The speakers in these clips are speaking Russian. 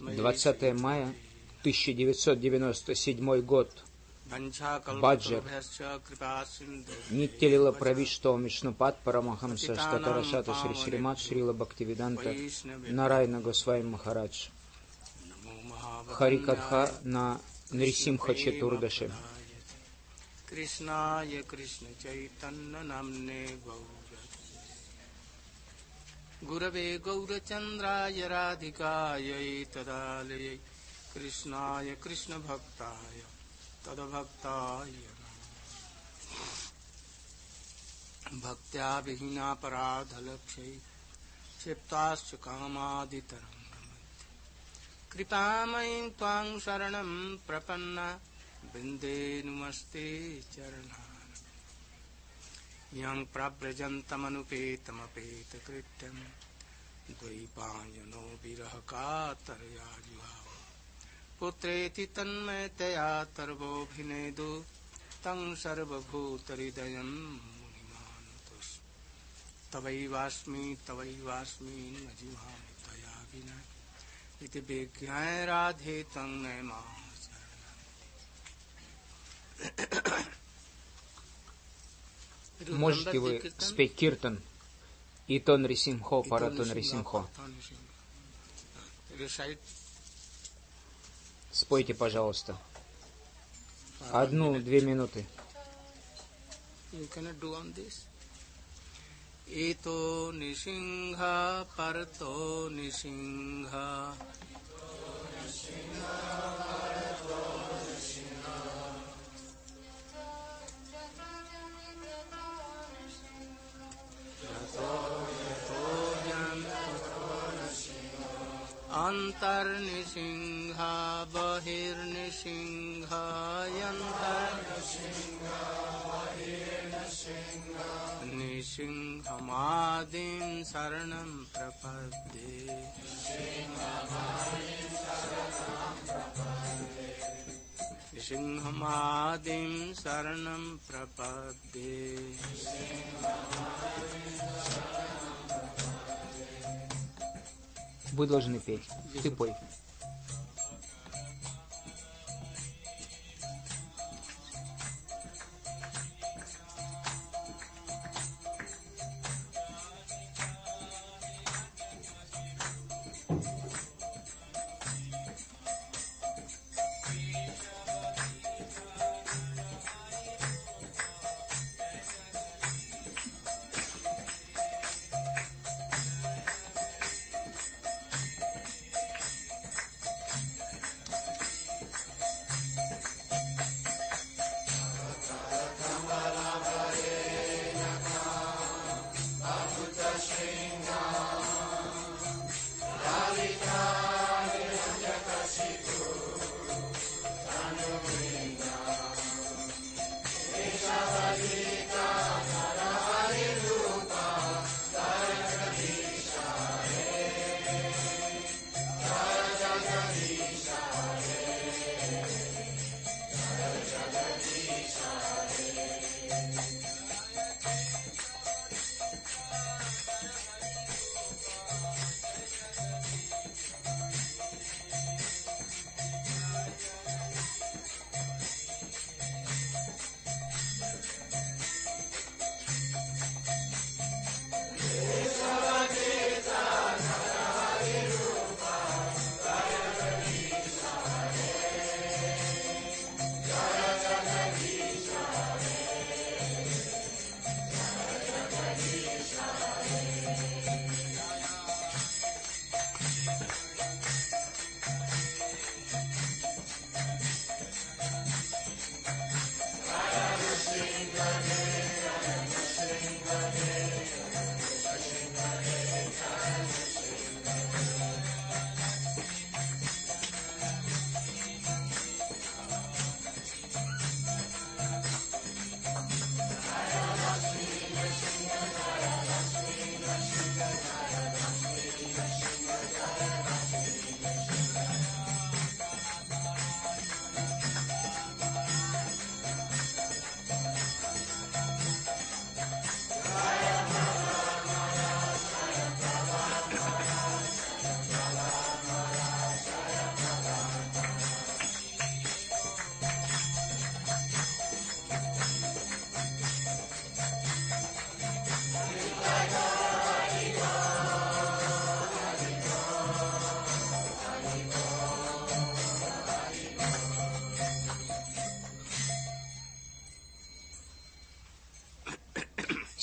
20 мая 1997 год. Баджар. Ниттилила Правишто Мишнупат Парамахамса Штатарашата Шри Шримат Шрила Бхактивиданта Нарайна Госвами Махарадж. Харикатха на Нрисимха Четурдаше. Кришная Кришна Чайтанна Намне गुरवे गौरचन्द्राय राधिकायै तदालयै कृष्णाय कृष्णभक्ताय तदभक्ताय भक्त्या विहीनापराधलक्ष्यै क्षिप्ताश्च कामादितरङ्गमध्यೆ कृपामयीं त्वां शरणं प्रपन्ना। वृन्दे नुमस्ते चरणा। यं प्रव्रजन्तमनुपेतमपेतकृत्यं द्वैपायनो विरहकातरया जुहाव पुत्रेति तन्मयतया तर्वोऽभिनेदु, तं सर्वभूतहृदयं मुनिमानुतुस् तवैवास्मि तवैवास्मि न जिहामि तया विना। इति विज्ञाय राधे तं Можете вы спеть киртан и тон рисимхо, паратон рисимхо? Спойте, пожалуйста. Одну-две минуты. Ito nisingha parto nisingha अन्तर्निसिंहा बहिर्निसिंहायन्तर्निसिंहमादिं शरणं प्रपद्ये सिंहमादिं शरणं प्रपद्ये Вы должны петь. Ты пой.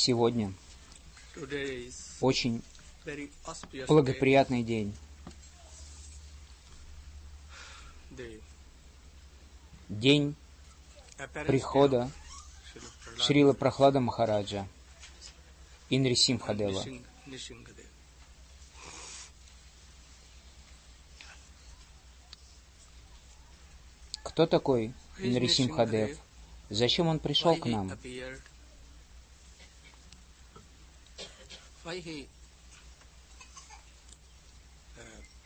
Сегодня очень благоприятный день. День прихода Шрила Прохлада Махараджа и Нрисимхадева. Nising- Nishingadeva. Кто такой Нрисимхадев? Nishingadeva? Зачем он пришел к нам?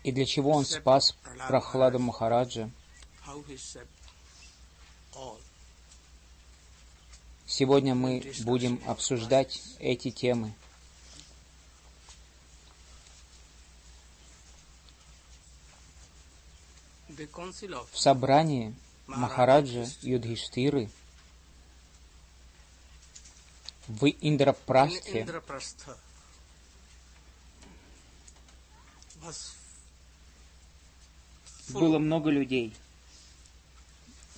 И для чего он спас Прохлада Махараджа? Сегодня мы будем обсуждать эти темы. В собрании Махараджа Юдхиштиры в Индрапрастхе было много людей.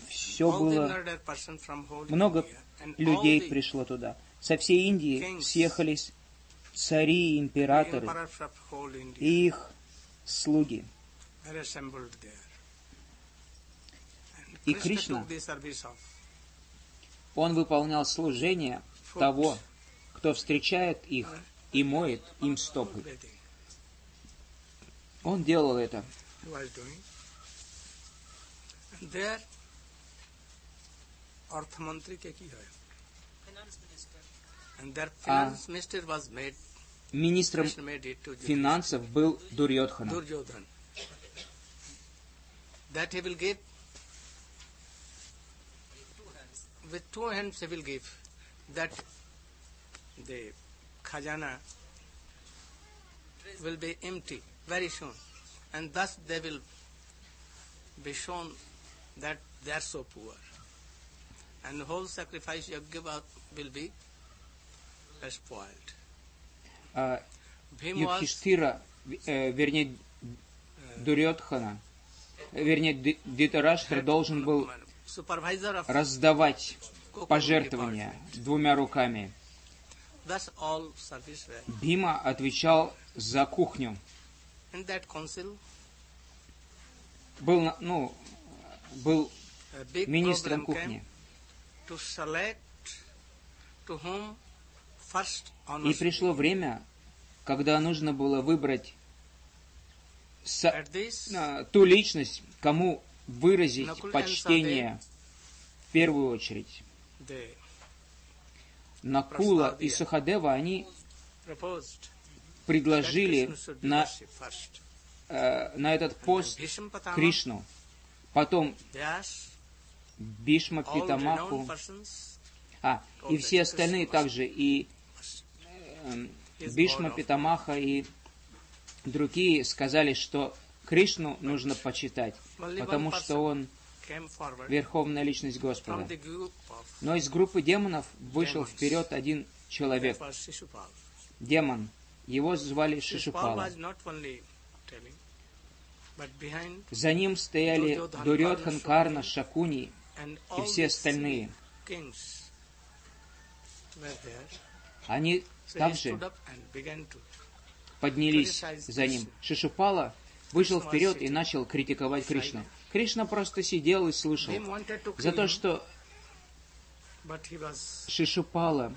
Все было, много людей пришло туда. Со всей Индии съехались цари и императоры и их слуги. И Кришна Он выполнял служение того, кто встречает их и моет им стопы. Finance minister was made Министром финансов был. Duryodhan that he will give with two hands he will give that the khajana will be empty very soon and thus they will be shown that they are so poor and the whole sacrifice yajna will be spoiled. А, was Юдхиштира, э, вернее, Дурьотхана, э, вернее, Ди- Дитараштра должен был раздавать пожертвования двумя руками. Бима отвечал за кухню. In that council, Был, ну, был министром кухни. to select to whom first И пришло время, когда нужно было выбрать со- this, ту личность, кому выразить Накуль почтение в первую очередь. Накула и. Сахадева, они предложили на, э, на этот пост Кришну, потом Бишма Питамаху, а, и все остальные также, и э, Бишма Питамаха и другие сказали, что Кришну нужно почитать, потому что он верховная личность Господа. Но из группы демонов вышел вперед один человек, демон. Его звали Шишупала. За ним стояли Дурьодхан, Дурьотхан, Карна, Шакуни и все остальные. Они также поднялись за ним. Шишупала вышел вперед и начал критиковать Кришну. Кришна просто сидел и to За то, что Шишупала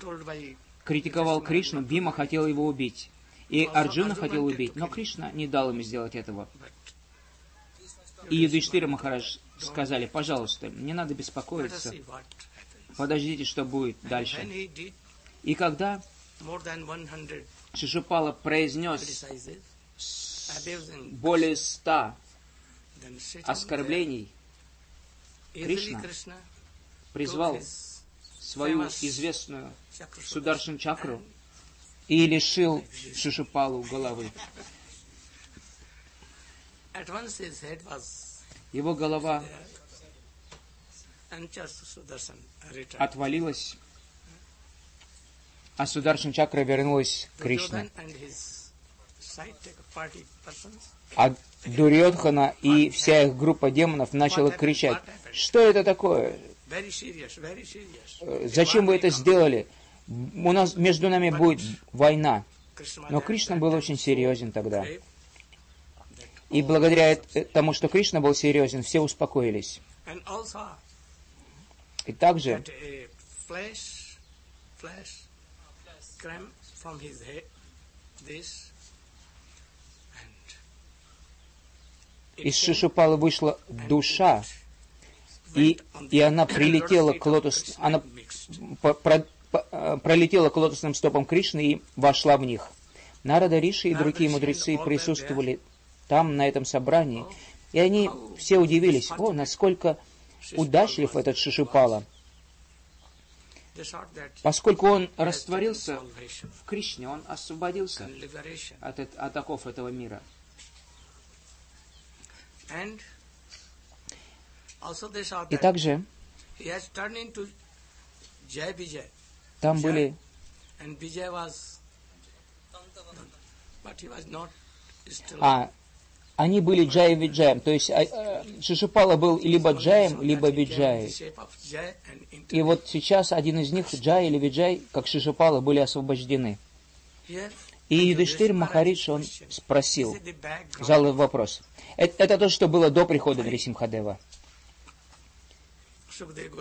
критиковал Кришну, Бима хотел его убить. И Арджуна хотел убить, но Кришна не дал ему сделать этого. И Юдиштира Махарадж сказали, пожалуйста, не надо беспокоиться, подождите, что будет дальше. И когда more than 100 Шишупала произнес более ста оскорблений, Кришна призвал свою известную Сударшин чакру и лишил Шишупалу головы. Его голова отвалилась, а Сударшин чакра вернулась к Кришне. А Дурьодхана и вся их группа демонов начала кричать, что это такое? Э, Зачем вы это сделали? У нас между нами будет война. Но Кришна был очень серьезен тогда. И благодаря тому, что Кришна был серьезен, все успокоились. И также из Шишупала вышла душа, и, и она прилетела к лотос, она э, пролетела к лотосным стопам Кришны и вошла в них. Нарада Риши и другие мудрецы присутствовали там, на этом собрании, и они все удивились, о, насколько удачлив этот Шишупала, поскольку он растворился в Кришне, он освободился от, от оков этого мира. И также там были а, они были Джай и Виджаем. То есть а, Шишипала был либо Джаем, либо Виджаем. И вот сейчас один из них, Джай или Виджай, как Шишипала, были освобождены. И Юдиштир Махаридж, он спросил, задал вопрос. Это, это то, что было до прихода Нарисимхадева.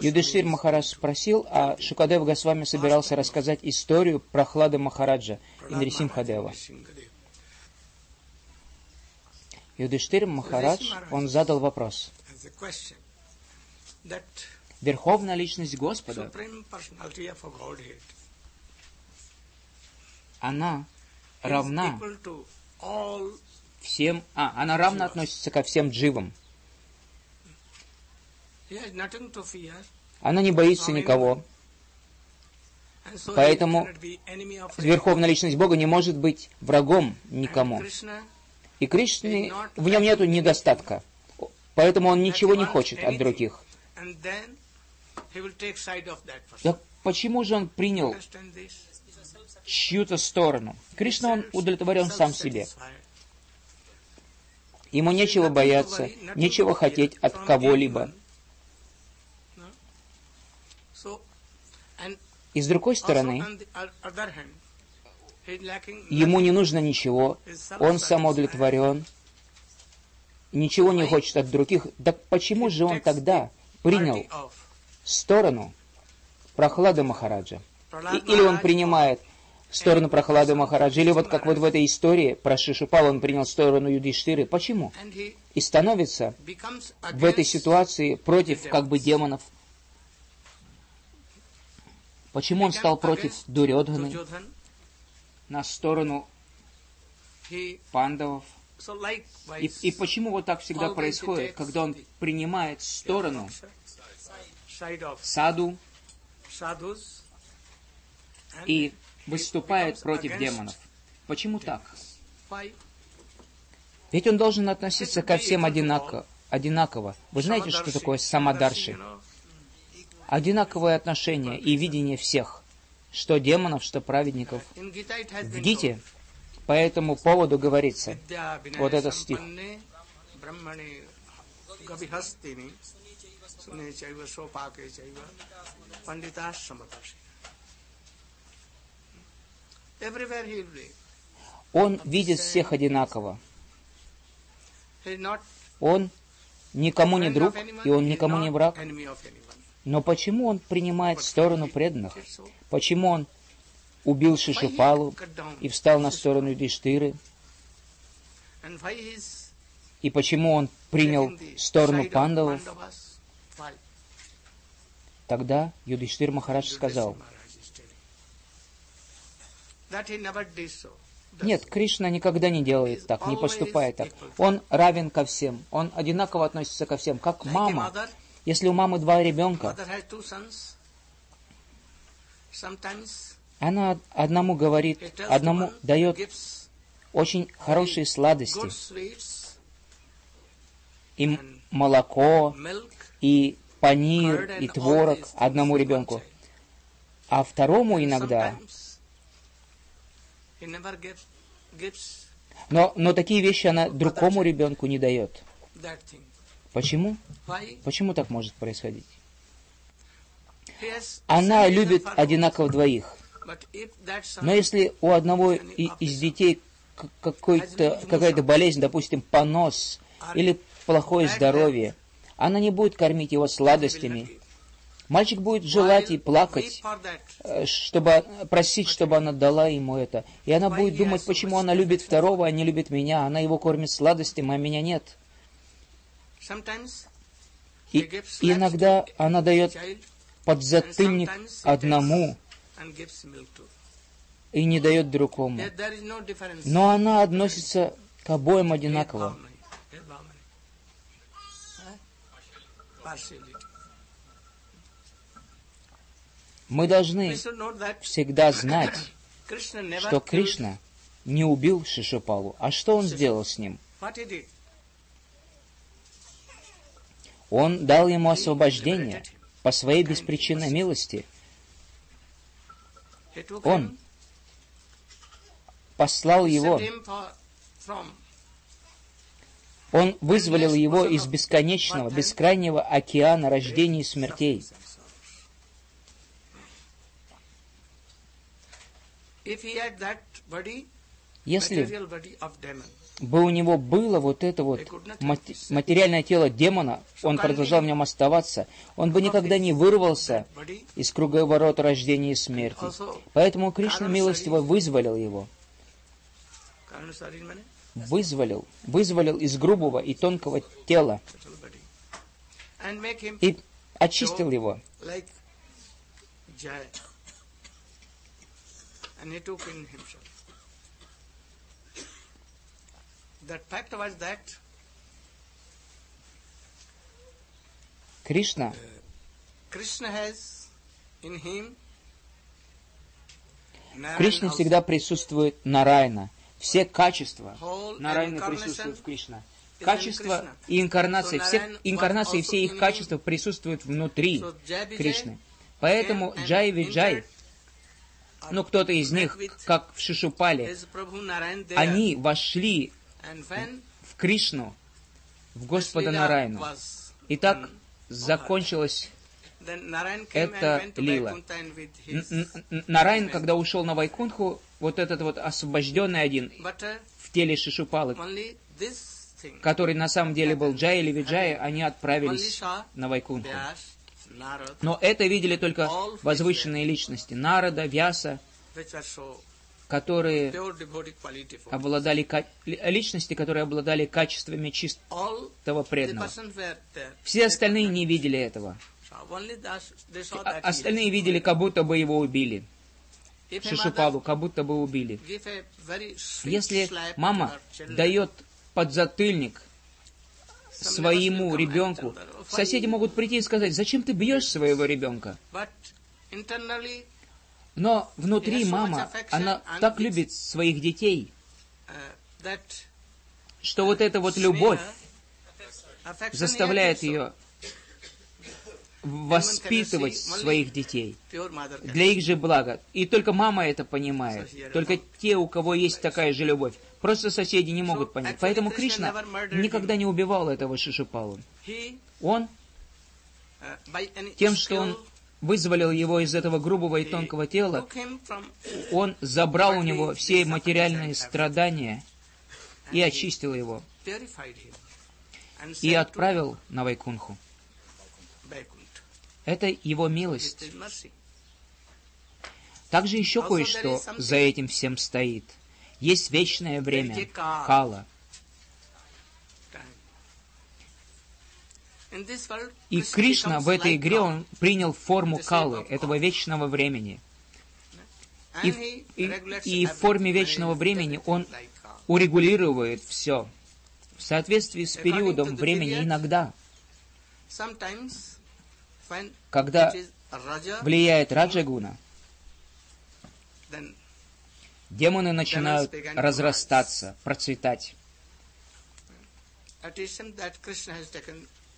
Юдиштир Махарадж спросил, а Шукадев Госвами собирался рассказать историю Прохлады Махараджа и Нарисимхадева. Юдиштир Махарадж, он задал вопрос. Верховная личность Господа, она равна всем, а, она равна относится ко всем дживам. Она не боится никого. Поэтому Верховная Личность Бога не может быть врагом никому. И Кришны, в нем нет недостатка. Поэтому он ничего не хочет от других. Так почему же он принял чью-то сторону? Кришна, он удовлетворен сам себе. Ему нечего бояться, нечего хотеть от кого-либо. И с другой стороны, ему не нужно ничего, он самоудовлетворен, ничего не хочет от других. Так почему же он тогда принял сторону Прохлады Махараджа? И, или он принимает сторону Прохлады Махараджа, или вот как вот в этой истории про Шишупал он принял сторону Юдиштиры. Почему? И становится в этой ситуации против как бы демонов. Почему он стал против Дурьодханы? на сторону пандавов. И, и почему вот так всегда происходит, когда он принимает сторону саду и выступает против демонов? Почему так? Ведь он должен относиться ко всем одинаково. одинаково. Вы знаете, что такое самодарши? Одинаковое отношение и видение всех что демонов, что праведников. В Гите по этому поводу говорится, вот этот стих. Он видит всех одинаково. Он никому не друг, и он никому не враг. Но почему он принимает сторону преданных? Почему он убил Шишупалу и встал на сторону Юдиштиры? И почему он принял сторону пандавов? Тогда Юдиштир Махарадж сказал, нет, Кришна никогда не делает так, не поступает так. Он равен ко всем, он одинаково относится ко всем, как мама. Если у мамы два ребенка, она одному говорит, одному дает очень хорошие сладости, и молоко, и панир, и творог одному ребенку. А второму иногда... Но, но такие вещи она другому ребенку не дает. Почему? Почему так может происходить? Она любит одинаково двоих. Но если у одного из детей какая-то болезнь, допустим, понос или плохое здоровье, она не будет кормить его сладостями. Мальчик будет желать и плакать, э, чтобы просить, чтобы она дала ему это. И она будет думать, почему она любит второго, а не любит меня. Она его кормит сладостями, а меня нет. И, иногда она дает подзатыльник одному и не дает другому. Но она относится к обоим одинаково. Мы должны всегда знать, что Кришна не убил Шишупалу. А что он сделал с ним? Он дал ему освобождение по своей беспричинной милости. Он послал его, он вызволил его из бесконечного, бескрайнего океана рождений и смертей. Если бы у него было вот это вот материальное тело демона, он продолжал в нем оставаться, он бы никогда не вырвался из круговорота рождения и смерти. Поэтому Кришна милостиво вызволил его. Вызволил, вызволил из грубого и тонкого тела и очистил его. And he took in himself. The fact was that Krishna, Krishna has in him в Кришне всегда присутствует Нарайна. Все качества Нарайны присутствуют в Кришне. Качество и инкарнация, все инкарнации, все их качества присутствуют внутри Кришны. Поэтому Джай Виджай ну, кто-то из них, как в Шишупале, они вошли в Кришну, в Господа Нарайну. И так закончилась эта лила. Нарайн, когда ушел на Вайкунху, вот этот вот освобожденный один в теле Шишупалы, который на самом деле был Джай или Виджай, они отправились на Вайкунху. Но это видели только возвышенные личности Нарада, Вяса, которые обладали личности, которые обладали качествами чистого преданного. Все остальные не видели этого. А остальные видели, как будто бы его убили. Шишупалу, как будто бы убили. Если мама дает подзатыльник своему ребенку, соседи могут прийти и сказать, зачем ты бьешь своего ребенка? Но внутри мама, она так любит своих детей, uh, что вот эта вот любовь заставляет ее воспитывать своих детей для их же блага. И только мама это понимает. Только те, у кого есть такая же любовь. Просто соседи не могут понять. Поэтому Кришна никогда не убивал этого Шишупалу. Он uh, тем, что он вызволил его из этого грубого и тонкого тела, он забрал у него все материальные страдания и очистил его, и отправил на Вайкунху. Это его милость. Также еще кое-что за этим всем стоит. Есть вечное время, кала. И Кришна в этой игре, он принял форму Калы, этого вечного времени. И, и, и в форме вечного времени он урегулирует все в соответствии с периодом времени иногда, когда влияет Раджагуна, демоны начинают разрастаться, процветать.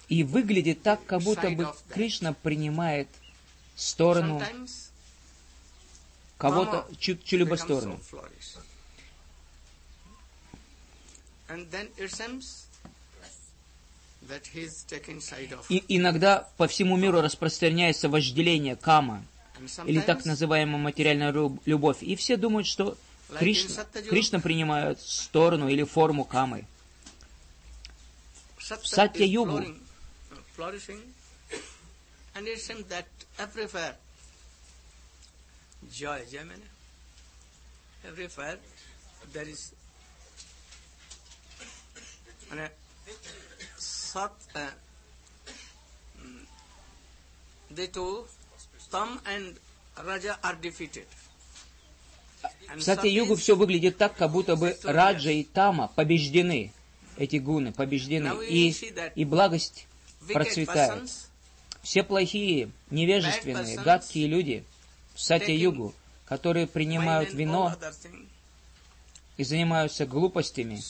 И выглядит так, как будто бы Кришна принимает сторону кого-то, чью-либо сторону. И иногда по всему миру распространяется вожделение кама, или так называемая материальная любовь. И все думают, что Кришна, Кришна принимает сторону или форму камы. В Сатья-югу joy, joy means everywhere there is মানে sat uh, the two tam and raja are defeated. В Сатья-югу все выглядит так, как будто бы Раджа и Тама побеждены, эти гуны побеждены, и, и благость процветает. Все плохие, невежественные, гадкие люди в Сатья-югу, которые принимают вино и занимаются глупостями,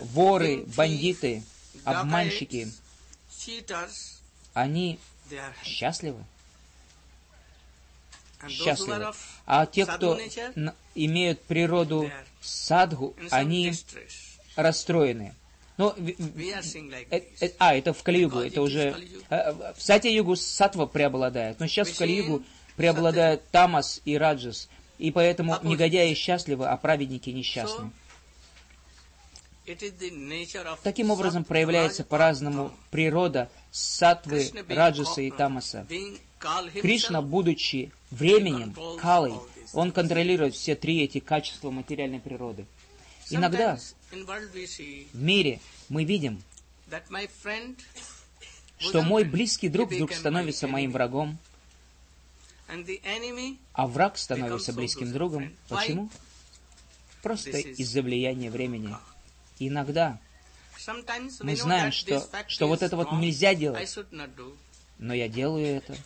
воры, бандиты, обманщики, они счастливы. Счастливы. А те, кто имеют природу садху, они расстроены. Но, э, э, а, это в Калиюгу, это уже... Э, в Сатя-югу сатва преобладает, но сейчас в Калиюгу преобладают тамас и раджас, и поэтому негодяи счастливы, а праведники несчастны. Таким образом проявляется по-разному природа сатвы, раджаса и тамаса. Кришна, будучи временем, калой, он контролирует все три эти качества материальной природы. Иногда в мире мы видим, что мой близкий друг вдруг становится моим врагом, а враг становится близким другом. Почему? Просто из-за влияния времени. Иногда мы знаем, что, что вот это вот нельзя делать, но я делаю это.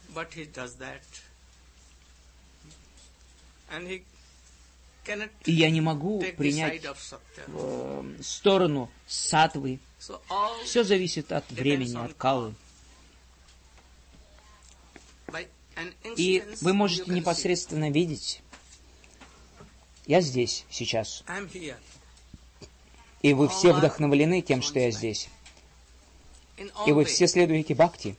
И я не могу принять э, сторону сатвы. Все зависит от времени, от калы. И вы можете непосредственно видеть, я здесь сейчас. И вы все вдохновлены тем, что я здесь. И вы все следуете бхакти.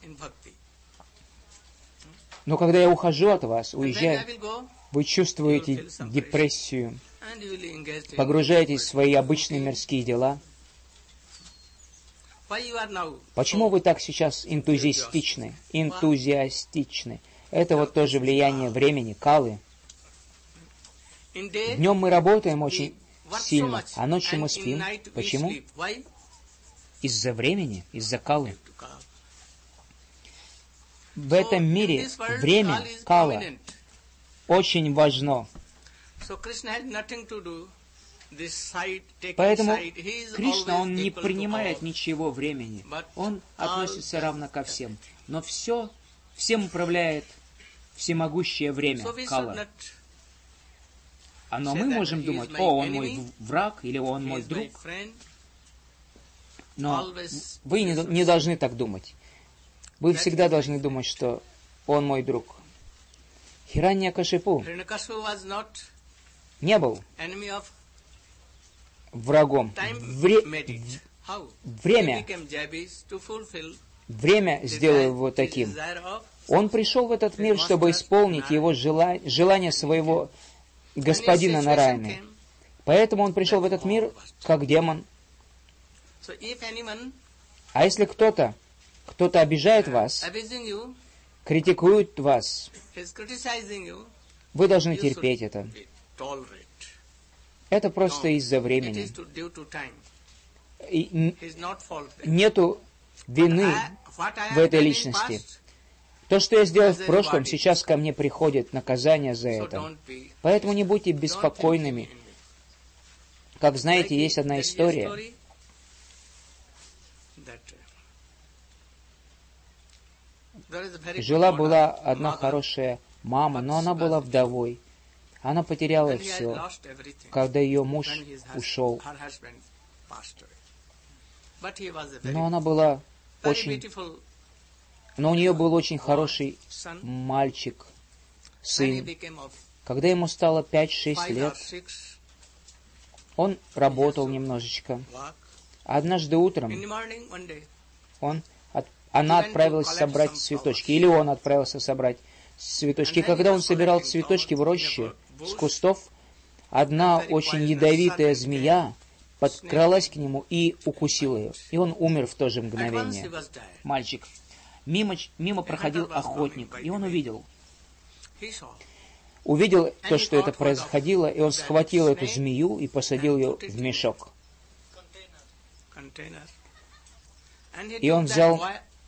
Но когда я ухожу от вас, уезжаю, вы чувствуете депрессию, погружаетесь в свои обычные мирские дела. Почему вы так сейчас энтузиастичны? Энтузиастичны. Это вот тоже влияние времени, калы. Днем мы работаем очень сильно, а ночью мы спим. Почему? Из-за времени, из-за калы. В этом мире время, кала, очень важно. Поэтому Кришна, он не принимает ничего времени. Он относится равно ко всем. Но все, всем управляет всемогущее время, кала. А но мы можем думать, о, он мой враг или он мой друг. Но вы не, не должны так думать. Вы всегда должны думать, что он мой друг. Хиранья Кашипу не был врагом. Вре... Время, время сделало его таким. Он пришел в этот мир, чтобы исполнить его желание, желание своего господина Нараяны. Поэтому он пришел в этот мир как демон. А если кто-то, кто-то обижает вас, критикует вас, вы должны терпеть это. Это просто из-за времени. И нету вины в этой личности. То, что я сделал в прошлом, сейчас ко мне приходит наказание за это. Поэтому не будьте беспокойными. Как знаете, есть одна история. Жила-была одна хорошая мама, но она была вдовой. Она потеряла все, когда ее муж ушел. Но она была очень но у нее был очень хороший мальчик, сын. Когда ему стало 5-6 лет, он работал немножечко. Однажды утром он, она отправилась собрать цветочки, или он отправился собрать цветочки. И когда он собирал цветочки в роще с кустов, одна очень ядовитая змея подкралась к нему и укусила ее. И он умер в то же мгновение. Мальчик. Мимо, мимо проходил охотник, и он увидел. Увидел то, что это происходило, и он схватил эту змею и посадил ее в мешок. И он взял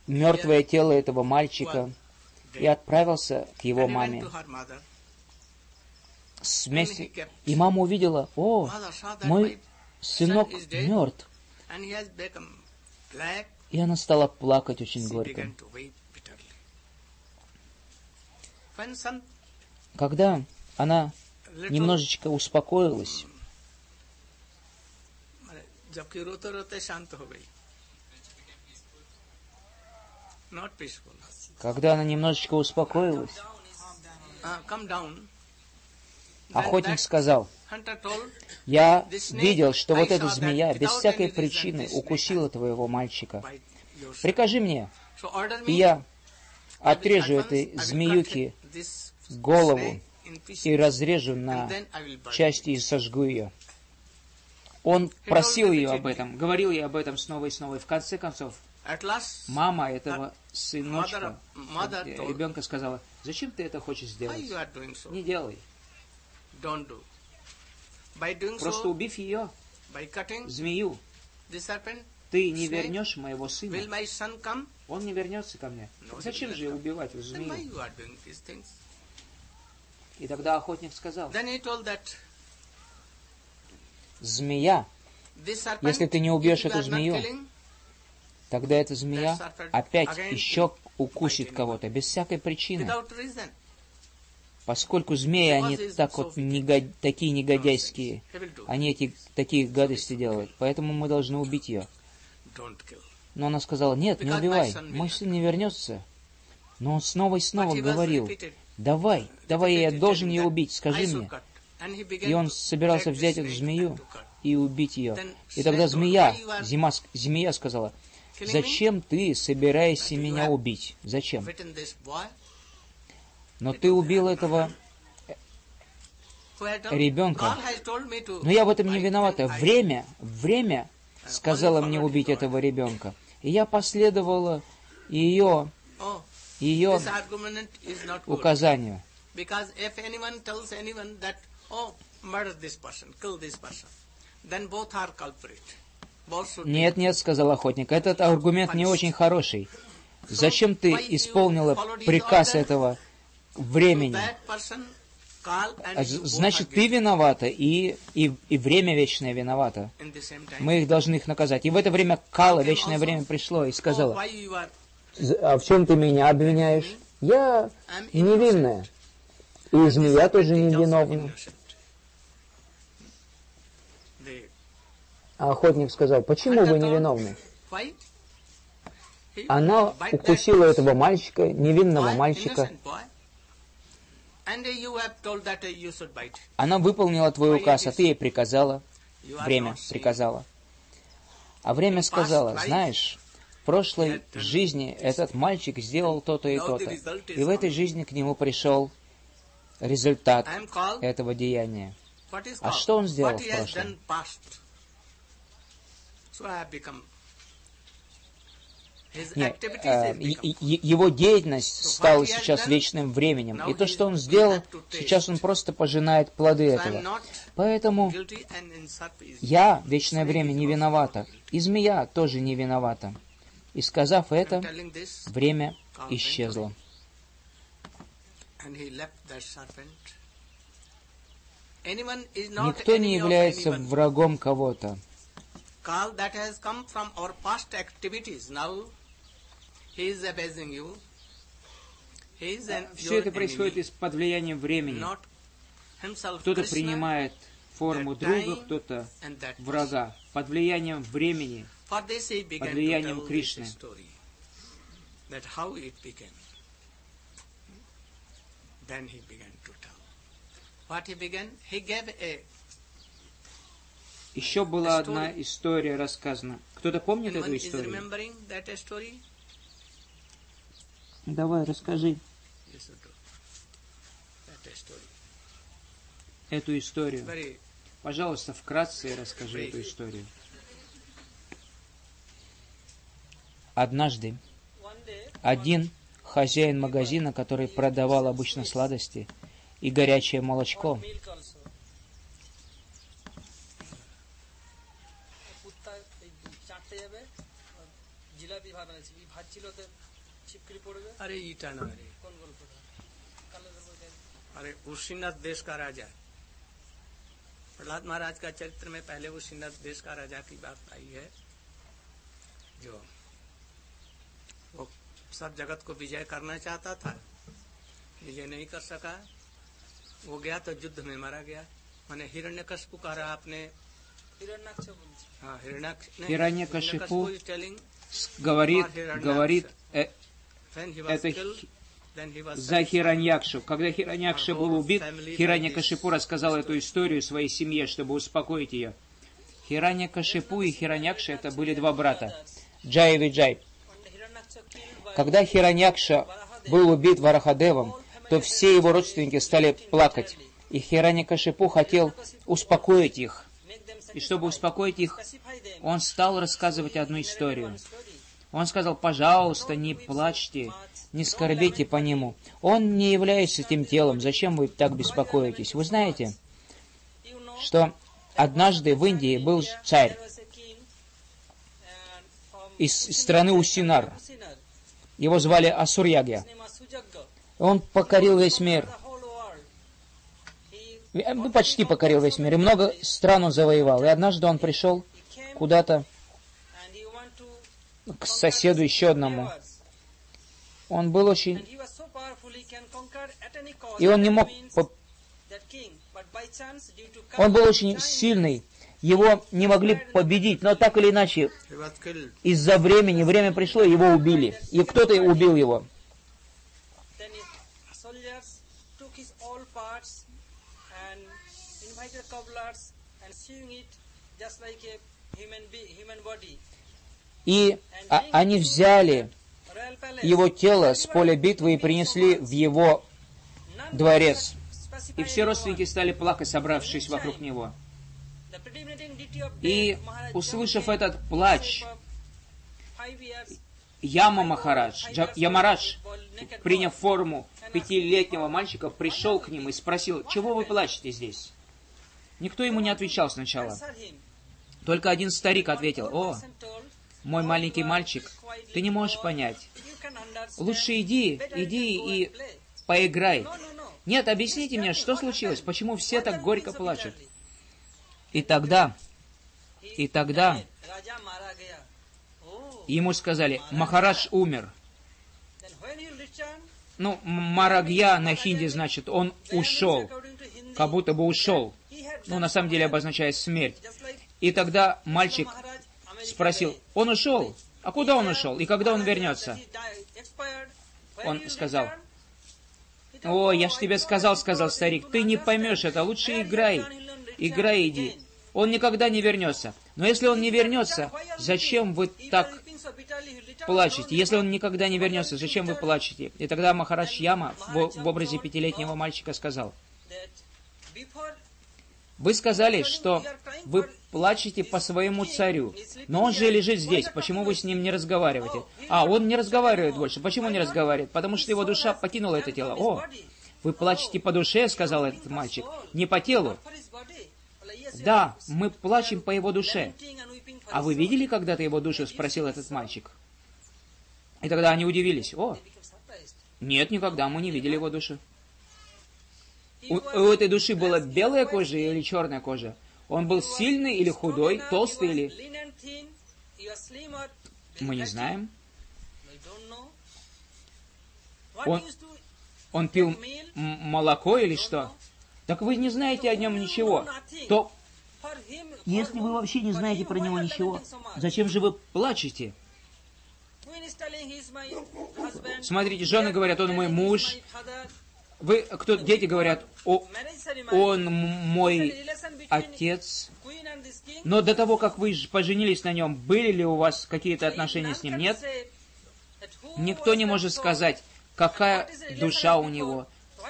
мертвое тело этого мальчика и отправился к его маме. Вместе. И мама увидела, о, мой сынок мертв. И она стала плакать очень горько. Когда она немножечко успокоилась, когда она немножечко успокоилась, охотник сказал, я видел, что вот эта змея без всякой причины укусила твоего мальчика. Прикажи мне, и я отрежу этой змеюке голову и разрежу на части и сожгу ее. Он просил ее об этом, говорил ей об этом снова и снова. И в конце концов, мама этого сыночка, ребенка сказала, зачем ты это хочешь сделать? Не делай. Просто убив ее, змею, ты не вернешь моего сына. Он не вернется ко мне. Зачем же убивать змею? И тогда охотник сказал, змея, если ты не убьешь эту змею, тогда эта змея опять еще укусит кого-то без всякой причины. Поскольку змеи, они так вот негод... такие негодяйские, они эти такие гадости делают, поэтому мы должны убить ее. Но она сказала, нет, не убивай, мой сын не вернется. Но он снова и снова говорил, давай, давай, я должен ее убить, скажи мне. И он собирался взять эту змею и убить ее. И тогда змея, зима, змея сказала, зачем ты собираешься меня убить? Зачем? Но ты убил этого ребенка. Но я в этом не виновата. Время, время сказала мне убить этого ребенка. И я последовала ее, ее указанию. Нет, нет, сказал охотник, этот аргумент не очень хороший. Зачем ты исполнила приказ этого времени. А значит, ты виновата, и, и, и время вечное виновато. Мы их должны их наказать. И в это время Кала, вечное время, пришло и сказала, а в чем ты меня обвиняешь? Я невинная. И змея тоже невиновна. А охотник сказал, почему вы невиновны? Она укусила этого мальчика, невинного мальчика, она выполнила твой указ, а ты ей приказала, время приказала. А время сказала, знаешь, в прошлой жизни этот мальчик сделал то-то и то-то. И в этой жизни к нему пришел результат этого деяния. А что он сделал в прошлом? Нет, э, его деятельность стала сейчас вечным временем. И то, что он сделал, сейчас он просто пожинает плоды этого. Поэтому я, вечное время, не виновата. И змея тоже не виновата. И сказав это, время исчезло. Никто не является врагом кого-то. Все это происходит из-под влияния времени. Кто-то принимает форму друга, кто-то врага. Под влиянием времени, под влиянием Кришны. Еще была одна история рассказана. Кто-то помнит эту историю? Давай, расскажи. эту историю. Пожалуйста, вкратце расскажи эту историю. Однажды один хозяин магазина, который продавал обычно сладости и горячее молочко, ছিলতে ছিপকলি পড়ে अरे उसीनाथ देश का राजा प्रहलाद महाराज का चरित्र में पहले उसीनाथ देश का राजा की बात आई है जो वो सब जगत को विजय करना चाहता था विजय नहीं कर सका। वो गया तो युद्ध में मारा गया। मैंने हिरण्य का कहा आपने। हिरण्यक्ष हाँ हिरण्यक्ष हिरण्यकश्यप टेलिंग। Говорит, говорит э, это за Хираньякшу. Когда Хираньякша был убит, Хираньякашипу рассказал эту историю своей семье, чтобы успокоить ее. Хираньякашипу и Хираньякша это были два брата. Джай и Виджай. Когда Хираньякша был убит Варахадевом, то все его родственники стали плакать. И Хираньякашипу хотел успокоить их. И чтобы успокоить их, он стал рассказывать одну историю. Он сказал, пожалуйста, не плачьте, не скорбите по нему. Он не является тем телом, зачем вы так беспокоитесь? Вы знаете, что однажды в Индии был царь из страны Усинар. Его звали Асурьягья. Он покорил весь мир. Ну, почти покорил весь мир. И много стран он завоевал. И однажды он пришел куда-то к соседу еще одному. Он был очень... И он не мог... Он был очень сильный. Его не могли победить, но так или иначе, из-за времени, время пришло, его убили. И кто-то убил его. И они взяли его тело с поля битвы и принесли в его дворец. И все родственники стали плакать, собравшись вокруг него. И, услышав этот плач, Яма Махарадж, Ямарадж, приняв форму пятилетнего мальчика, пришел к ним и спросил, чего вы плачете здесь? Никто ему не отвечал сначала. Только один старик ответил, «О, мой маленький мальчик, ты не можешь понять. Лучше иди, иди и поиграй. Нет, объясните мне, что случилось, почему все так горько плачут?» И тогда, и тогда ему сказали, Махарадж умер. Ну, Марагья на хинди значит, он ушел, как будто бы ушел ну, на самом деле обозначает смерть. И тогда мальчик спросил, он ушел? А куда он ушел? И когда он вернется? Он сказал, о, я ж тебе сказал, сказал старик, ты не поймешь это, лучше играй, играй иди. Он никогда не вернется. Но если он не вернется, зачем вы так плачете? Если он никогда не вернется, зачем вы плачете? И тогда Махарадж Яма в, в образе пятилетнего мальчика сказал, вы сказали, что вы плачете по своему царю, но он же лежит здесь, почему вы с ним не разговариваете? А, он не разговаривает больше. Почему не разговаривает? Потому что его душа покинула это тело. О, вы плачете по душе, сказал этот мальчик, не по телу. Да, мы плачем по его душе. А вы видели когда-то его душу? Спросил этот мальчик. И тогда они удивились. О, нет, никогда мы не видели его душу. У, у этой души была белая кожа или черная кожа? Он был сильный или худой, толстый или... Мы не знаем. Он, он пил молоко или что? Так вы не знаете о нем ничего. То, если вы вообще не знаете про него ничего, зачем же вы плачете? Смотрите, жены говорят, он мой муж, вы, кто, дети говорят, О, он мой отец. Но до того, как вы поженились на нем, были ли у вас какие-то отношения с ним? Нет? Никто не может сказать, какая душа у него,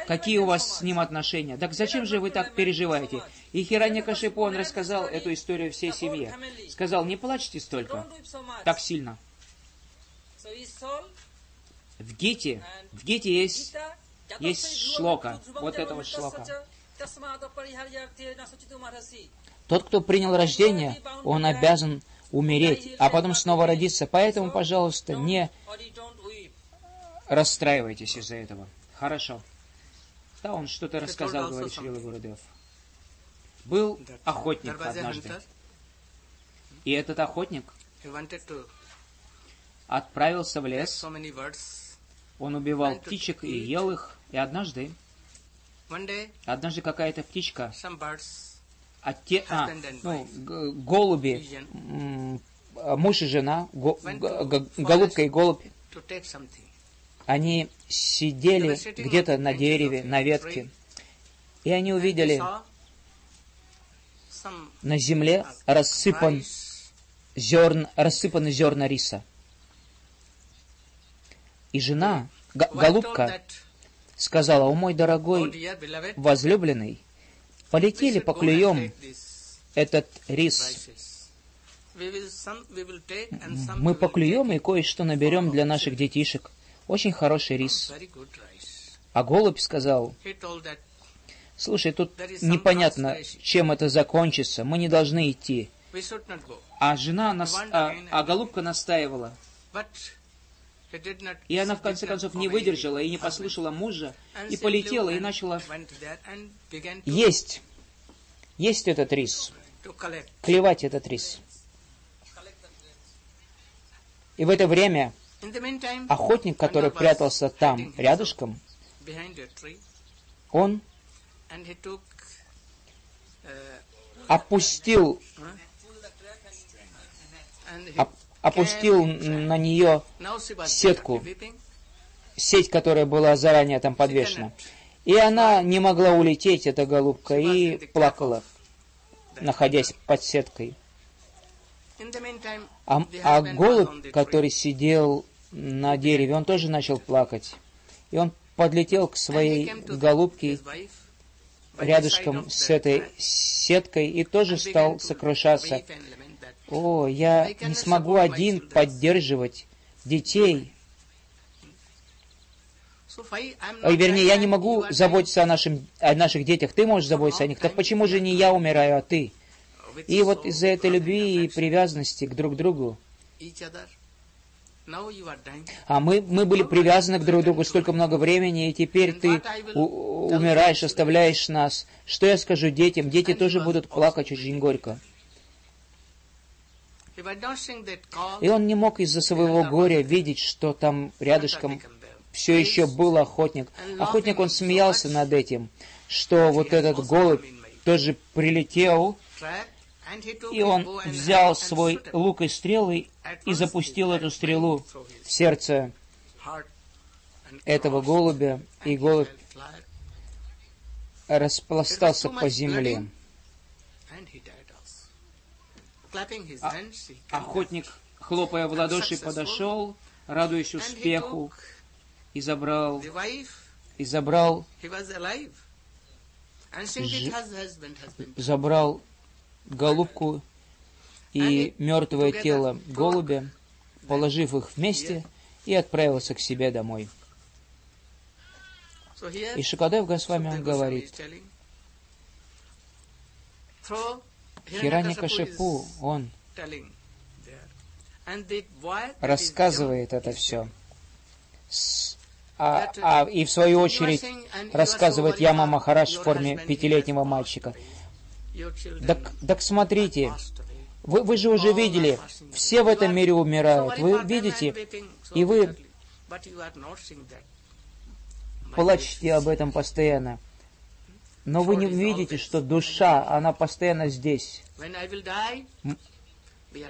какие у вас с ним отношения. Так зачем же вы так переживаете? И Хираньякашипу, он рассказал эту историю всей семье. Сказал, не плачьте столько, так сильно. В Гите, в Гите есть, есть шлока, вот это вот шлока. Тот, кто принял рождение, он обязан умереть, а потом снова родиться. Поэтому, пожалуйста, не расстраивайтесь из-за этого. Хорошо. Да, он что-то рассказал, говорит Шрила Гурудев. Был охотник однажды. И этот охотник отправился в лес. Он убивал птичек и ел их. И однажды, однажды какая-то птичка, а те, а, ну, голуби, муж и жена, го, голубка и голубь, они сидели где-то на дереве, на ветке, и они увидели на земле рассыпан зерн, рассыпаны зерна риса. И жена, голубка, сказала, «О мой дорогой возлюбленный, полетели поклюем этот рис. Мы поклюем и кое-что наберем для наших детишек. Очень хороший рис. А голубь сказал, слушай, тут непонятно, чем это закончится, мы не должны идти. А жена, нас, а, а голубка настаивала. И она в конце концов не выдержала и не послушала мужа, и полетела, и начала есть, есть этот рис, клевать этот рис. И в это время Охотник, который прятался там, рядышком, он опустил, оп, опустил на нее сетку, сеть, которая была заранее там подвешена. И она не могла улететь, эта голубка, и плакала, находясь под сеткой. А, а голубь, который сидел на дереве, он тоже начал плакать. И он подлетел к своей голубке рядышком с этой сеткой и тоже стал сокрушаться. О, я не смогу один поддерживать детей. Ой, вернее, я не могу заботиться о, нашем, о наших детях. Ты можешь заботиться о них. Так почему же не я умираю, а ты? И вот из-за этой любви и привязанности к друг другу, а мы, мы были привязаны к друг другу столько много времени, и теперь ты у, умираешь, оставляешь нас. Что я скажу детям? Дети тоже будут плакать очень горько. И он не мог из-за своего горя видеть, что там рядышком все еще был охотник. Охотник, он смеялся над этим, что вот этот голубь тоже прилетел и он взял свой лук и стрелы и запустил эту стрелу в сердце этого голубя, и голубь распластался по земле. А, охотник, хлопая в ладоши, подошел, радуясь успеху, и забрал, и забрал, забрал голубку и мертвое тело голубя, положив их вместе, и отправился к себе домой. И Шикадев Госвами он говорит, Хираникашипу, он рассказывает это все. А, а, и в свою очередь рассказывает Яма Махарадж в форме пятилетнего мальчика. Так, так смотрите, вы, вы же уже видели, все в этом мире умирают. Вы видите, и вы плачете об этом постоянно. Но вы не видите, что душа, она постоянно здесь.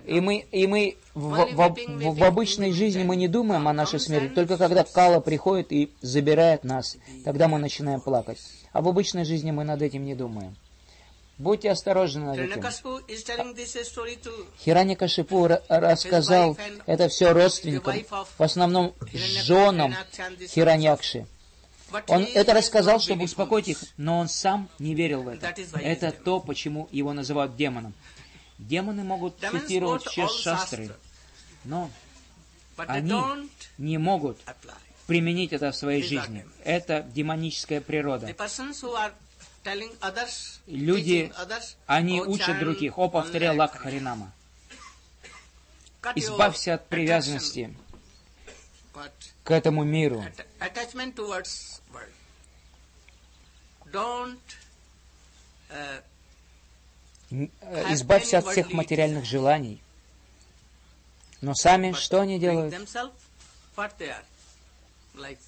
И мы, и мы в, в, в, обычной жизни мы не думаем о нашей смерти, только когда Кала приходит и забирает нас, тогда мы начинаем плакать. А в обычной жизни мы над этим не думаем. Будьте осторожны над этим. Хираньякашипу рассказал это все родственникам, в основном женам Хираньякши. Он это рассказал, чтобы успокоить их, но он сам не верил в это. Это то, почему его называют демоном. Демоны могут цитировать все шастры, но они не могут применить это в своей жизни. Это демоническая природа. Люди, они учат других. О, повторял Лака Харинама. Избавься от привязанности к этому миру. Избавься от всех материальных желаний. Но сами что они делают?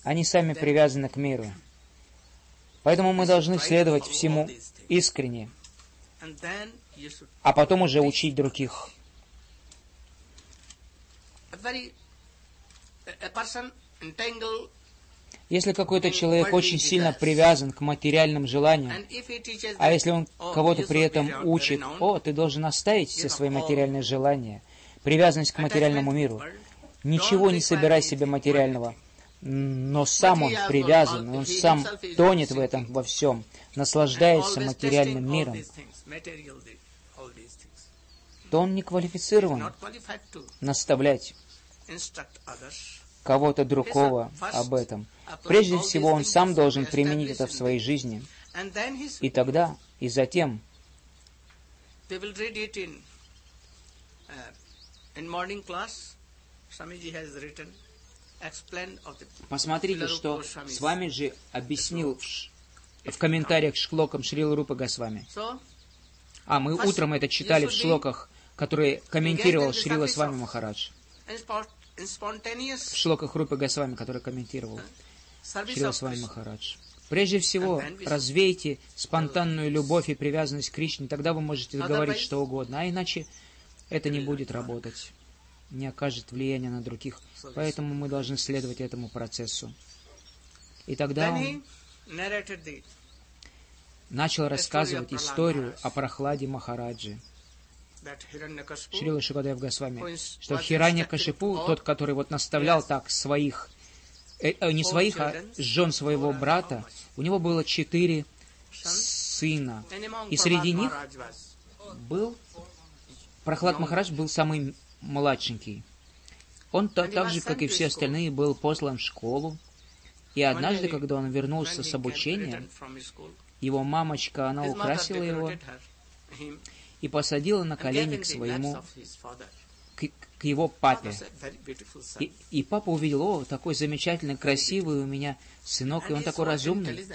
Они сами привязаны к миру. Поэтому мы должны следовать всему искренне, а потом уже учить других. Если какой-то человек очень сильно привязан к материальным желаниям, а если он oh, кого-то при этом учит, о, ты должен оставить все свои материальные желания, привязанность к материальному миру, ничего не собирай себе материального, но сам он привязан, он сам тонет в этом во всем, наслаждается материальным миром, то он не квалифицирован наставлять кого-то другого об этом. Прежде всего, он сам должен применить это в своей жизни. И тогда, и затем, Посмотрите, что с вами же объяснил в комментариях шлокам Шрила Рупа Госвами. А мы утром это читали в шлоках, которые комментировал Шрила с вами Махарадж в шлоках Рупы Госвами, который комментировал Шрила Свами Махарадж. Прежде всего, развейте спонтанную любовь и привязанность к Кришне, тогда вы можете говорить что угодно, а иначе это не будет работать, не окажет влияния на других. Поэтому мы должны следовать этому процессу. И тогда он начал рассказывать историю о прохладе Махараджи. Шрила Шукадев Госвами, что Хиранья Кашипу, тот, который вот наставлял так своих, э, э, не своих, а жен своего брата, у него было четыре сына. И среди них был, Прохлад Махарадж был самый младшенький. Он так же, как и все остальные, был послан в школу. И однажды, когда он вернулся с обучения, его мамочка, она украсила его и посадила на колени к своему, к, к его папе. И, и папа увидел, о, такой замечательный, красивый у меня сынок, и он такой разумный.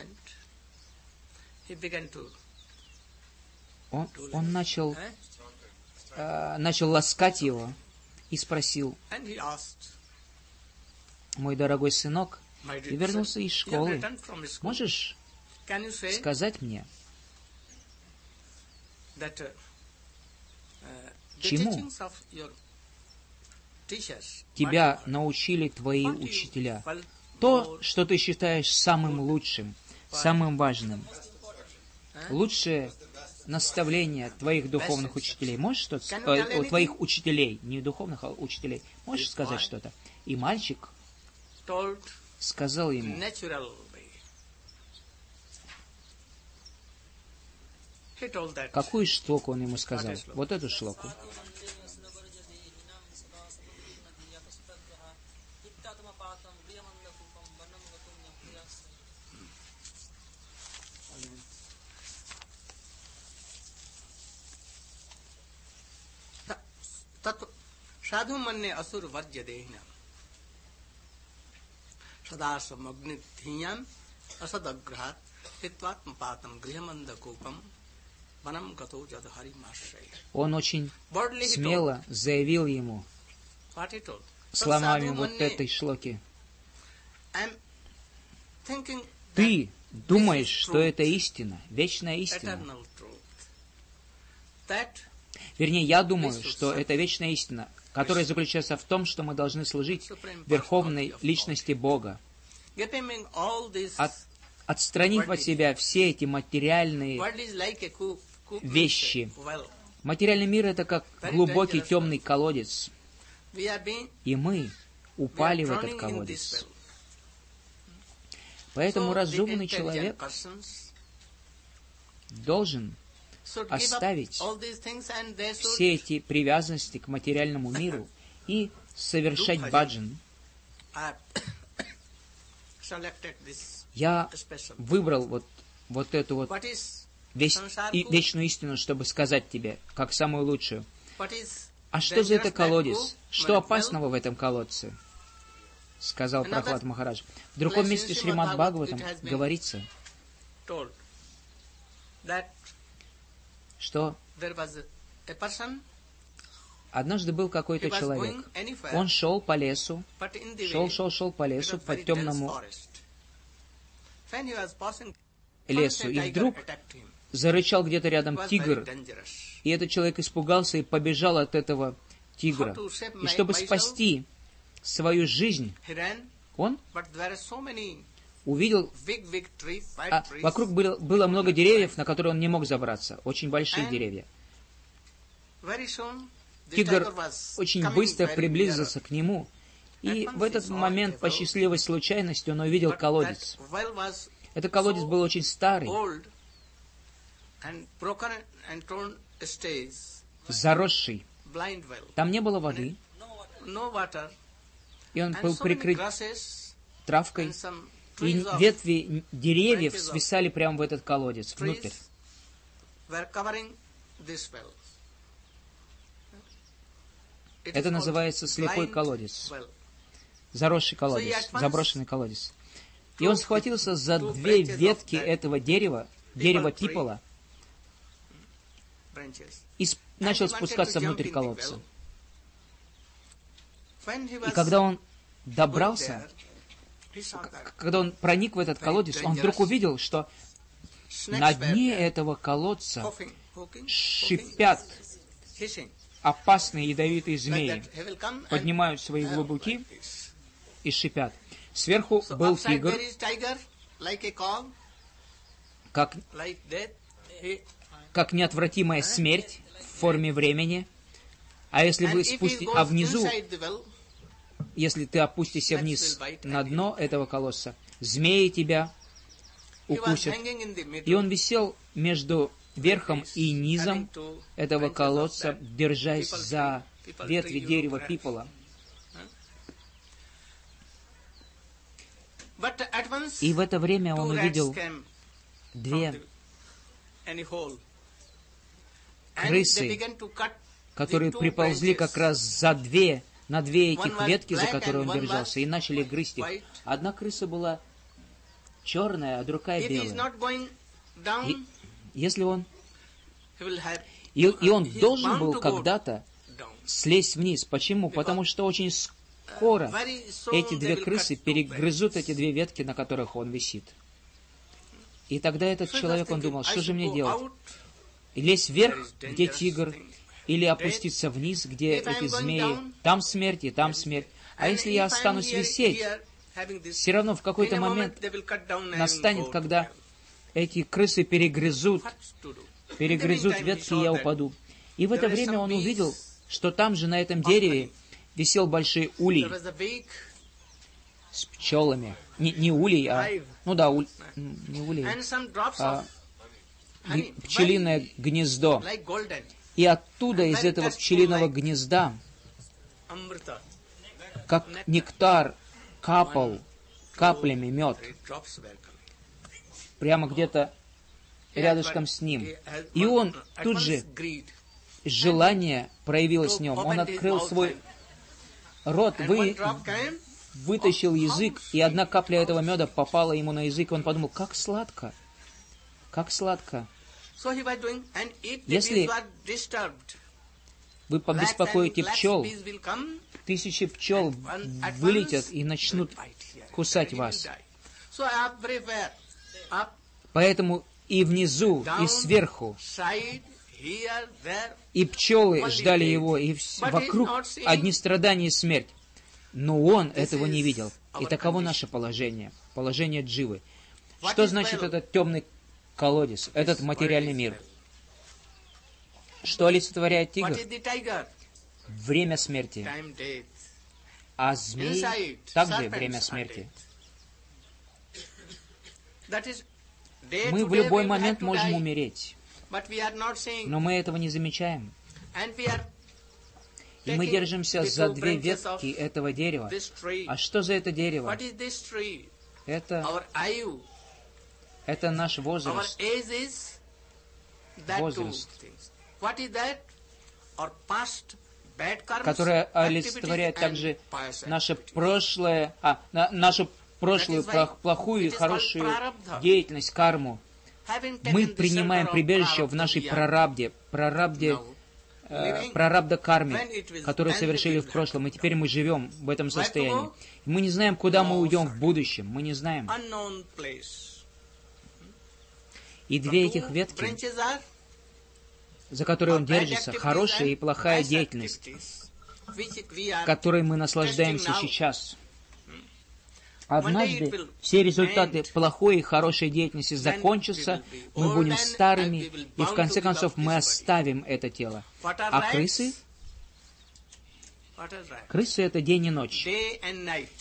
Он, он начал, э, начал ласкать его и спросил, мой дорогой сынок, ты вернулся из школы. Можешь сказать мне, Чему тебя научили твои учителя? То, что ты считаешь самым лучшим, самым важным. Лучшее наставление твоих духовных учителей. Можешь что-то? Э, твоих учителей, не духовных, а учителей. Можешь сказать что-то? И мальчик сказал ему, Какую шлоку он ему сказал? Вот эту шлоку. साधु मन्ने असुर वर्ज्य देहिना सदा समग्नि धीयाम असदग्रहात हित्वात्म पातम गृहमंद कूपम он очень смело заявил ему словами вот этой шлоки. Ты думаешь, что это истина, вечная истина. Вернее, я думаю, что это вечная истина, которая заключается в том, что мы должны служить Верховной Личности Бога. От, отстранив от себя все эти материальные вещи. Материальный мир — это как глубокий темный колодец. И мы упали в этот колодец. Поэтому разумный человек должен оставить все эти привязанности к материальному миру и совершать баджан. Я выбрал вот, вот эту вот весь, и, вечную истину, чтобы сказать тебе, как самую лучшую. А что за это колодец? Что опасного в этом колодце? Сказал Прохлад Махарадж. В другом месте Шримад Бхагаватам говорится, что однажды был какой-то человек. Он шел по лесу, шел, шел, шел по лесу, по темному лесу, и вдруг. Зарычал где-то рядом тигр, и этот человек испугался и побежал от этого тигра. И чтобы спасти свою жизнь, он увидел, а вокруг было, было много деревьев, на которые он не мог забраться, очень большие деревья. Тигр очень быстро приблизился к нему, и в этот момент, по счастливой случайности, он увидел колодец. Этот колодец был очень старый, заросший. Там не было воды, и он был прикрыт травкой, и ветви деревьев свисали прямо в этот колодец, внутрь. Это называется слепой колодец. Заросший колодец, заброшенный колодец. И он схватился за две ветки этого дерева, дерева пипола. И начал спускаться внутрь колодца. И когда он добрался, когда он проник в этот колодец, он вдруг увидел, что на дне этого колодца шипят опасные ядовитые змеи, поднимают свои глубоки и шипят. Сверху был тигр, как, как неотвратимая смерть в форме времени. А если вы спустите, а внизу, если ты опустишься вниз на дно этого колодца, змеи тебя укусят. И он висел между верхом и низом этого колодца, держась за ветви дерева пипола. И в это время он увидел две the, any hole. And крысы, которые приползли как раз за две, на две was ветки, за которые он держался, и начали грызть их. Одна крыса была черная, а другая белая. И если он... И, и он должен был когда-то слезть вниз. Почему? Потому что очень скоро эти две крысы перегрызут эти две ветки, на которых он висит. И тогда этот человек, он думал, что же мне делать? И лезть вверх, где тигр, или опуститься вниз, где эти змеи. Там смерть и там смерть. А если я останусь висеть, все равно в какой-то момент настанет, когда эти крысы перегрызут, перегрызут ветки, и я упаду. И в это время он увидел, что там же, на этом дереве, висел большой улей с пчелами. Не, не улей, а... Ну да, уль, не улей. А, пчелиное гнездо. И оттуда, из этого пчелиного гнезда, как нектар капал каплями мед, прямо где-то рядышком с ним. И он тут же, желание проявилось в нем. Он открыл свой рот, вы, вытащил язык, и одна капля этого меда попала ему на язык, и он подумал, как сладко, как сладко. Если Вы побеспокоите пчел, тысячи пчел вылетят и начнут кусать вас. Поэтому и внизу, и сверху, и пчелы ждали его, и вокруг одни страдания и смерть. Но он этого не видел. И таково наше положение, положение Дживы. Что значит этот темный колодец, этот материальный мир? Что олицетворяет тигр? Время смерти. А змей также время смерти. Мы в любой момент можем умереть. Но мы этого не замечаем. И мы держимся за две ветки этого дерева. А что за это дерево? Это, это наш возраст. Возраст, которое олицетворяет также наше прошлое, а, на, нашу прошлую плохую и хорошую деятельность, карму. Мы принимаем прибежище в нашей прарабде, прарабде э, прарабда карме, которую совершили в прошлом, и теперь мы живем в этом состоянии. Мы не знаем, куда мы уйдем в будущем, мы не знаем. И две этих ветки, за которые он держится, хорошая и плохая деятельность, которой мы наслаждаемся сейчас. Однажды все результаты плохой и хорошей деятельности закончатся, мы будем старыми, и в конце концов мы оставим это тело. А крысы? Крысы — это день и ночь.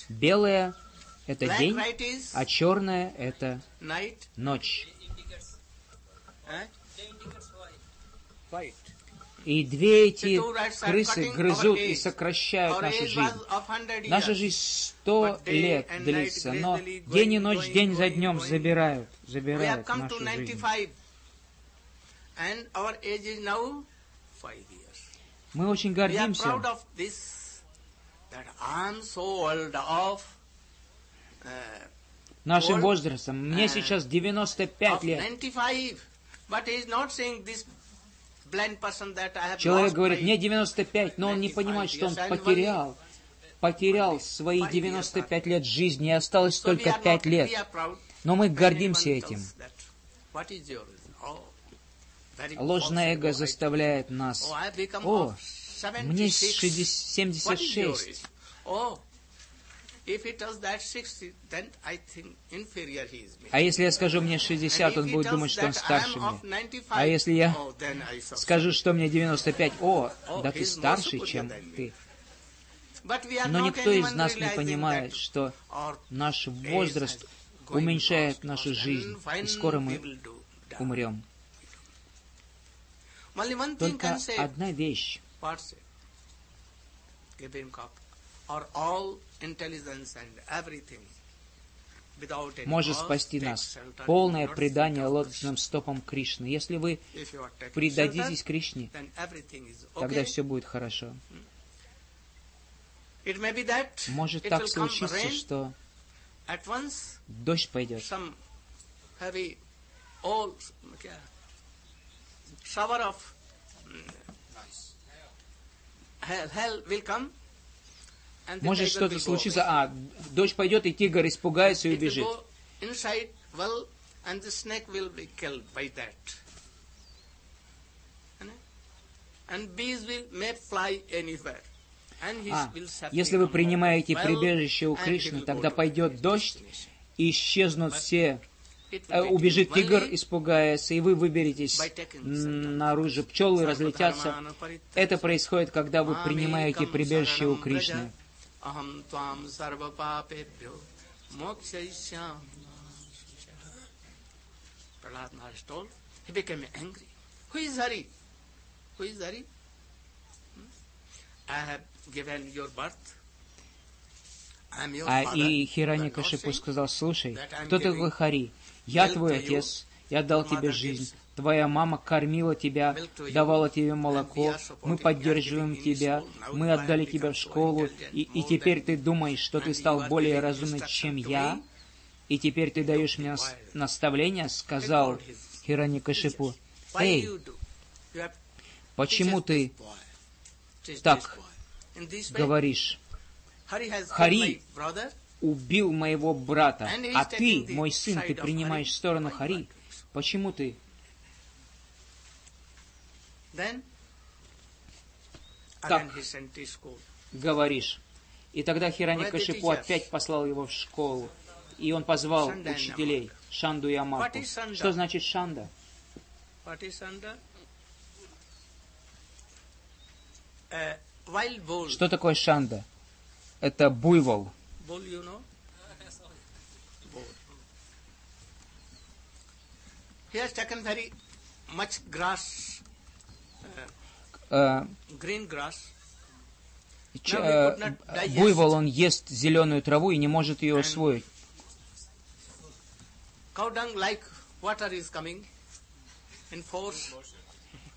Белое — это день, а черное — это ночь. И две эти крысы грызут и сокращают нашу жизнь. Наша жизнь сто лет длится, но день и ночь, день за днем забирают, забирают нашу жизнь. Мы очень гордимся нашим возрастом. Мне сейчас 95 лет. Человек говорит, мне 95, но он не понимает, что он потерял, потерял свои 95 лет жизни, и осталось только 5 лет. Но мы гордимся этим. Ложное эго заставляет нас. О, мне 76. А если я скажу мне 60, он будет думать, что он старше меня. А если я oh, скажу, что мне 95, о, да ты старше, чем ты. Но никто из нас не понимает, что наш возраст уменьшает нашу жизнь, и скоро мы умрем. Только одна вещь может спасти нас. Полное предание лотосным стопам Кришны. Если вы предадитесь Кришне, тогда все будет хорошо. Может так случиться, что дождь пойдет. Shower of hell will come, может что-то случиться, а, дождь пойдет, и тигр испугается и убежит. А, если вы принимаете прибежище у Кришны, тогда пойдет дождь, и исчезнут все, э, убежит тигр, испугается, и вы выберетесь наружу, пчелы разлетятся. Это происходит, когда вы принимаете прибежище у Кришны. Tvam sarva papebhyo mokshayishyam. Prahlad Maharaj told, he became angry. Who is Hari? Who is Hari? Hmm? I have given your birth. А и Хираникашипу сказал, слушай, кто такой Хари? Я твой отец, я дал тебе жизнь, Твоя мама кормила тебя, давала тебе молоко, мы поддерживаем тебя, мы отдали тебя в школу, и, и теперь ты думаешь, что ты стал более разумным, чем я, и теперь ты даешь мне наставление, сказал Хираникашипу. Эй, почему ты так говоришь? Хари убил моего брата, а ты, мой сын, ты принимаешь сторону Хари. Почему ты как говоришь. И тогда Хираникашипу опять послал его в школу, и он позвал учителей Шанду и Амаку. Что значит Шанда? Uh, Что такое Шанда? Это буйвол. He has taken very much grass, Э, ч- э, буйвол, он ест зеленую траву и не может ее force.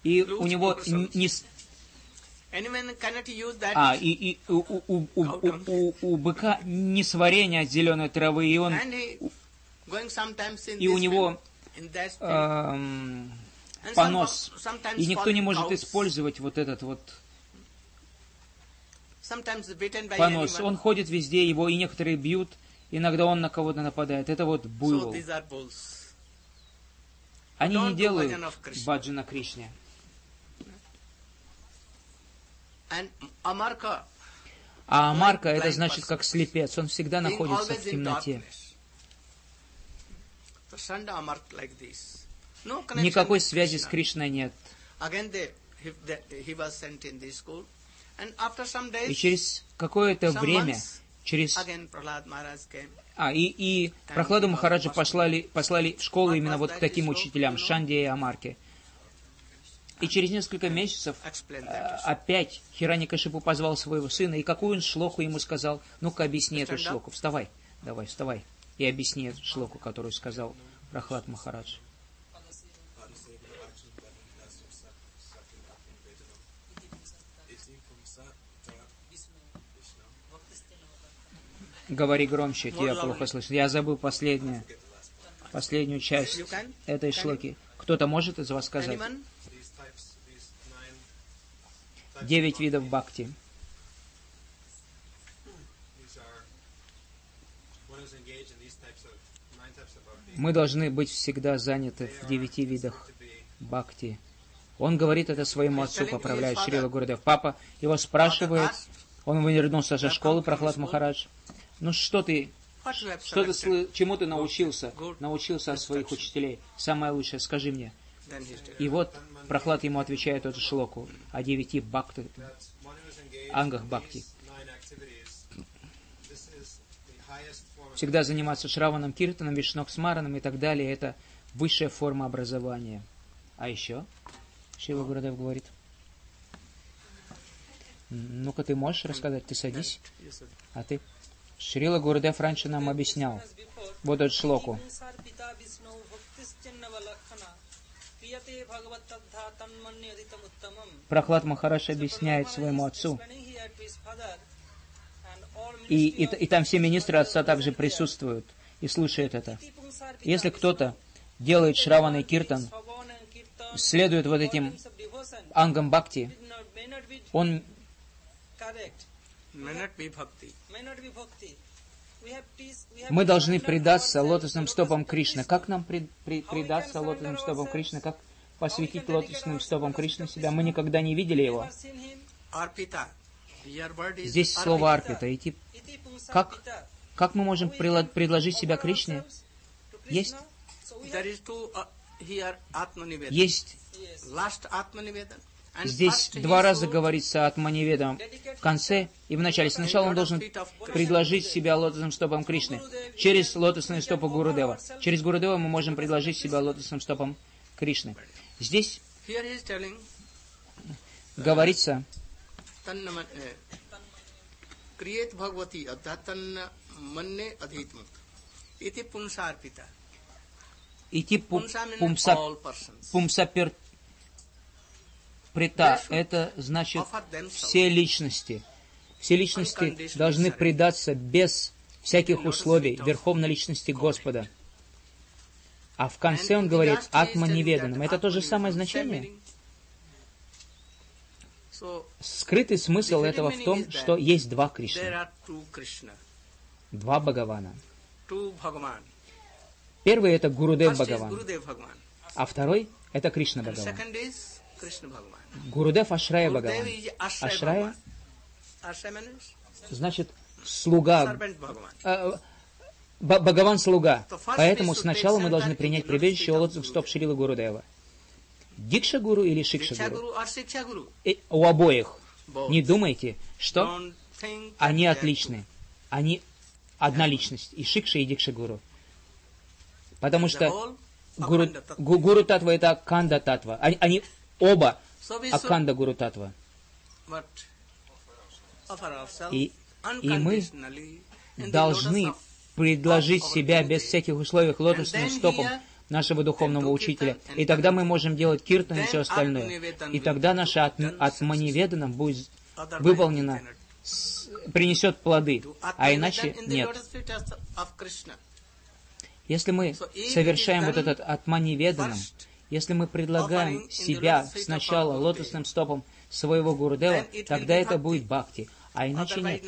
И у него не. А, и, и у, у, у, у, у, быка несварение от зеленой травы, и он, и у него эм, понос. И никто не может использовать вот этот вот понос. Он ходит везде, его и некоторые бьют, иногда он на кого-то нападает. Это вот буйвол. Они не делают баджана Кришне. А Марка blind это значит как слепец. Он всегда находится в темноте. Никакой связи с. Кришной нет. И через какое-то время, через. А, и, и Прохладу Махараджа послали, послали в школу именно вот к таким учителям, Шанде и Амарке. И через несколько месяцев that. опять Хираникашипу позвал своего сына, и какую он шлоку ему сказал, ну-ка объясни эту шлоку, вставай, давай, вставай, и объясни эту шлоку, которую сказал Прохлад Махарадж. Говори громче, тебя плохо слышно. Я забыл последнюю, последнюю часть этой шлоки. Кто-то может из вас сказать? Девять видов бхакти. Мы должны быть всегда заняты в девяти видах бхакти. Он говорит это своему отцу, поправляет Шрила Гурдев. Папа его спрашивает, он вернулся со школы, Прохлад Махарадж. Ну что ты, что ты, чему ты научился? Научился от своих учителей. Самое лучшее, скажи мне. И вот Прохлад ему отвечает эту шлоку о девяти бхакти, ангах бхакти. Всегда заниматься шраваном, киртаном, вишноксмараном и так далее. Это высшая форма образования. А еще? Шива Гурадев говорит. Ну-ка, ты можешь рассказать? Ты садись. А ты? Шрила Гурдев раньше нам объяснял вот эту шлоку. Прохлад Махараш объясняет своему отцу, и, и, и там все министры отца также присутствуют и слушают это. Если кто-то делает Шраваны Киртан, следует вот этим ангам бхакти, он мы должны предаться лотосным стопам Кришны. Как нам пред- при- предаться лотосным стопам Кришны? Как посвятить лотосным стопам Кришны себя? Мы никогда не видели его. Здесь слово арпита. Идти. Как, как мы можем предложить себя Кришне? Есть, uh, есть здесь first два he раза should говорится от Маниведа в конце и в начале. Сначала он должен предложить себя лотосным стопам Кришны. Через лотосные стопы Гурудева. Через Гурудева мы можем предложить себя лотосным стопам Кришны. Здесь Here he is telling говорится, तन्न क्रिएत भगवती अर्थात तन्न मन्ने अधीतमुत इति पुंसार्पिता идти пу- पुंसा прета. Это значит все личности. Все личности должны предаться без всяких условий верховной личности Господа. А в конце он говорит «атма неведанным». Это то же самое значение. Скрытый смысл этого в том, что есть два Кришны, два Бхагавана. Первый это Гурудев Бхагаван, а второй это Кришна Бхагаван. Гурудев Ашрая Бхагаван. Ашрая значит слуга, э, Б- Бхагаван слуга. Поэтому сначала мы должны принять прибежище лотосов стоп Шрила Гурудева. Дикша Гуру или Шикша Гуру? И у обоих. Не думайте, что они отличны. Они одна личность. И Шикша, и Дикша Гуру. Потому что Гуру, гуру Татва это Аканда Татва. Они, они оба Аканда Гуру Татва. И- и мы Должны предложить себя без всяких условий лотосным here нашего духовного учителя. И тогда мы можем делать киртан и все остальное. И тогда be наше от, done атманиведаном будет с- принесет плоды. А иначе нет. Если мы совершаем вот этот атманиведаном, first, если мы предлагаем себя сначала лотосным стопом своего Гурудева, тогда это будет бхакти, а иначе нет.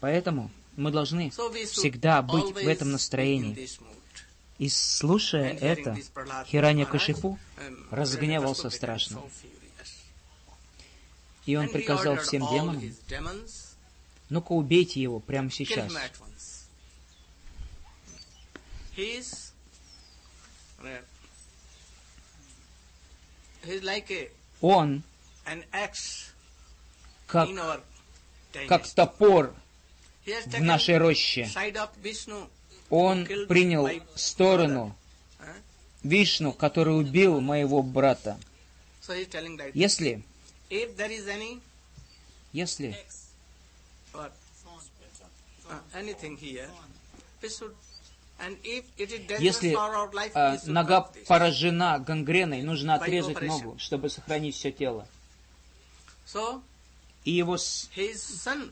Поэтому мы должны всегда быть в этом настроении. И слушая это, Хиранья Кашипу um, разгневался страшно. И он приказал всем демонам, ну-ка убейте его прямо сейчас. him at once. He is, uh, he is like a, Он, как, как топор в нашей роще, он принял сторону? Вишну, который убил моего брата. Если, если Если should нога поражена гангреной, нужно отрезать ногу, чтобы сохранить все тело. И его с-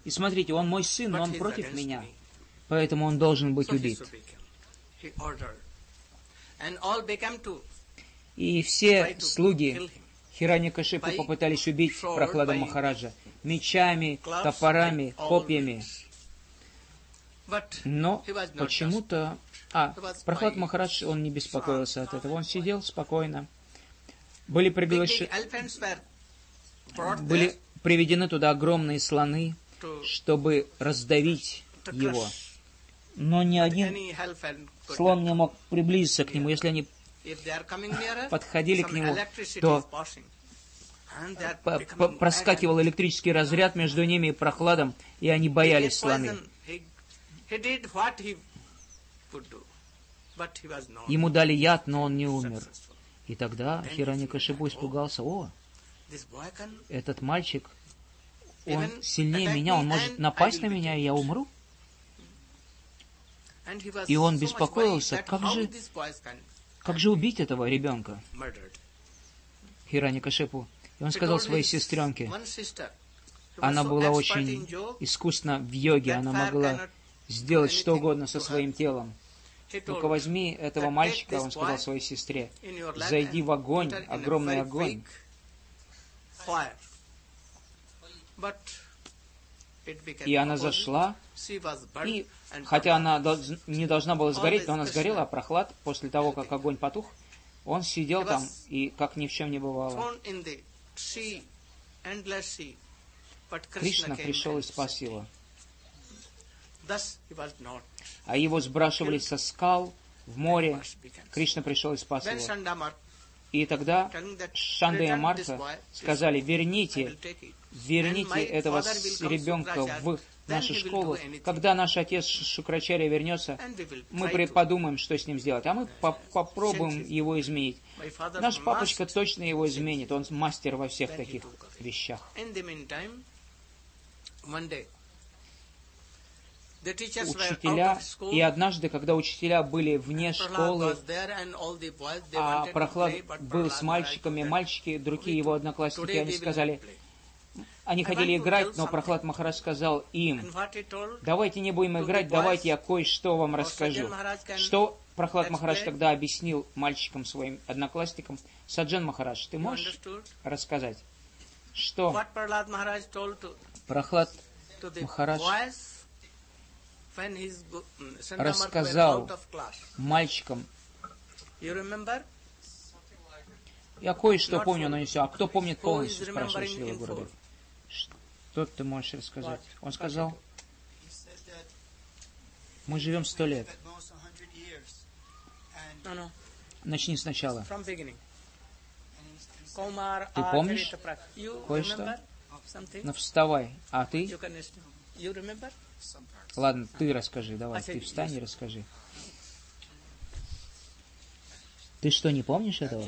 И смотрите, он мой сын, но он против меня, поэтому он должен быть убит. И все слуги. Хирани Кашипу попытались убить Прохлада Махараджа мечами, топорами, копьями. Но почему-то... А, Прохлад Махарадж, он не беспокоился от этого. Он сидел спокойно. Были приглашены... Были приведены туда огромные слоны, чтобы раздавить его. Но ни один слон не мог приблизиться к нему. Если они подходили к нему, то проскакивал электрический разряд между ними и прохладом, и они боялись слоны. Ему дали яд, но он не умер. И тогда Хирани Кашибу испугался, о, этот мальчик, он сильнее меня, он может напасть на меня, и я умру. И он беспокоился, как же- Как же убить этого ребенка? murdered. Хирани Кашипу. И он сказал своей сестренке, она была очень искусна в йоге, она могла сделать что угодно со своим телом. Ну-ка возьми этого мальчика, он сказал своей сестре, зайди в огонь, огромный огонь. И она зашла, и хотя она не должна была сгореть, но она сгорела, а прохлад, после того, как огонь потух, он сидел там и как ни в чем не бывало. Кришна пришел и спас его. Thus he was not. А его сбрасывали со скал в море. Кришна пришел и спас его. И тогда Шанда и return this Марта boy, сказали, верните, верните этого ребенка Shukracharya, в нашу школу. Когда наш отец Шукрачаря вернется, мы подумаем, что с ним сделать. А мы по- попробуем его изменить. Наш папочка точно его изменит. Он мастер во всех таких вещах. Учителя, и однажды, когда учителя были вне школы, а Прохлад был с мальчиками, мальчики, другие его одноклассники, они сказали, они хотели играть, но. Прохлад Махарадж сказал им, давайте не будем играть, давайте я кое-что вам расскажу. Что Прохлад Махарадж explain? тогда объяснил мальчикам своим одноклассникам, Саджан Махарадж, ты можешь рассказать, что Прохлад to рассказал of class. мальчикам, я кое-что помню, но не все. А кто помнит полностью, remembering Шрила full? Что ты можешь рассказать? Он сказал, мы живем сто лет. Начни сначала. Ты помнишь кое-что? Ну вставай. А ты? Ладно, ты расскажи, давай. Ты встань и расскажи. Ты что, не помнишь этого?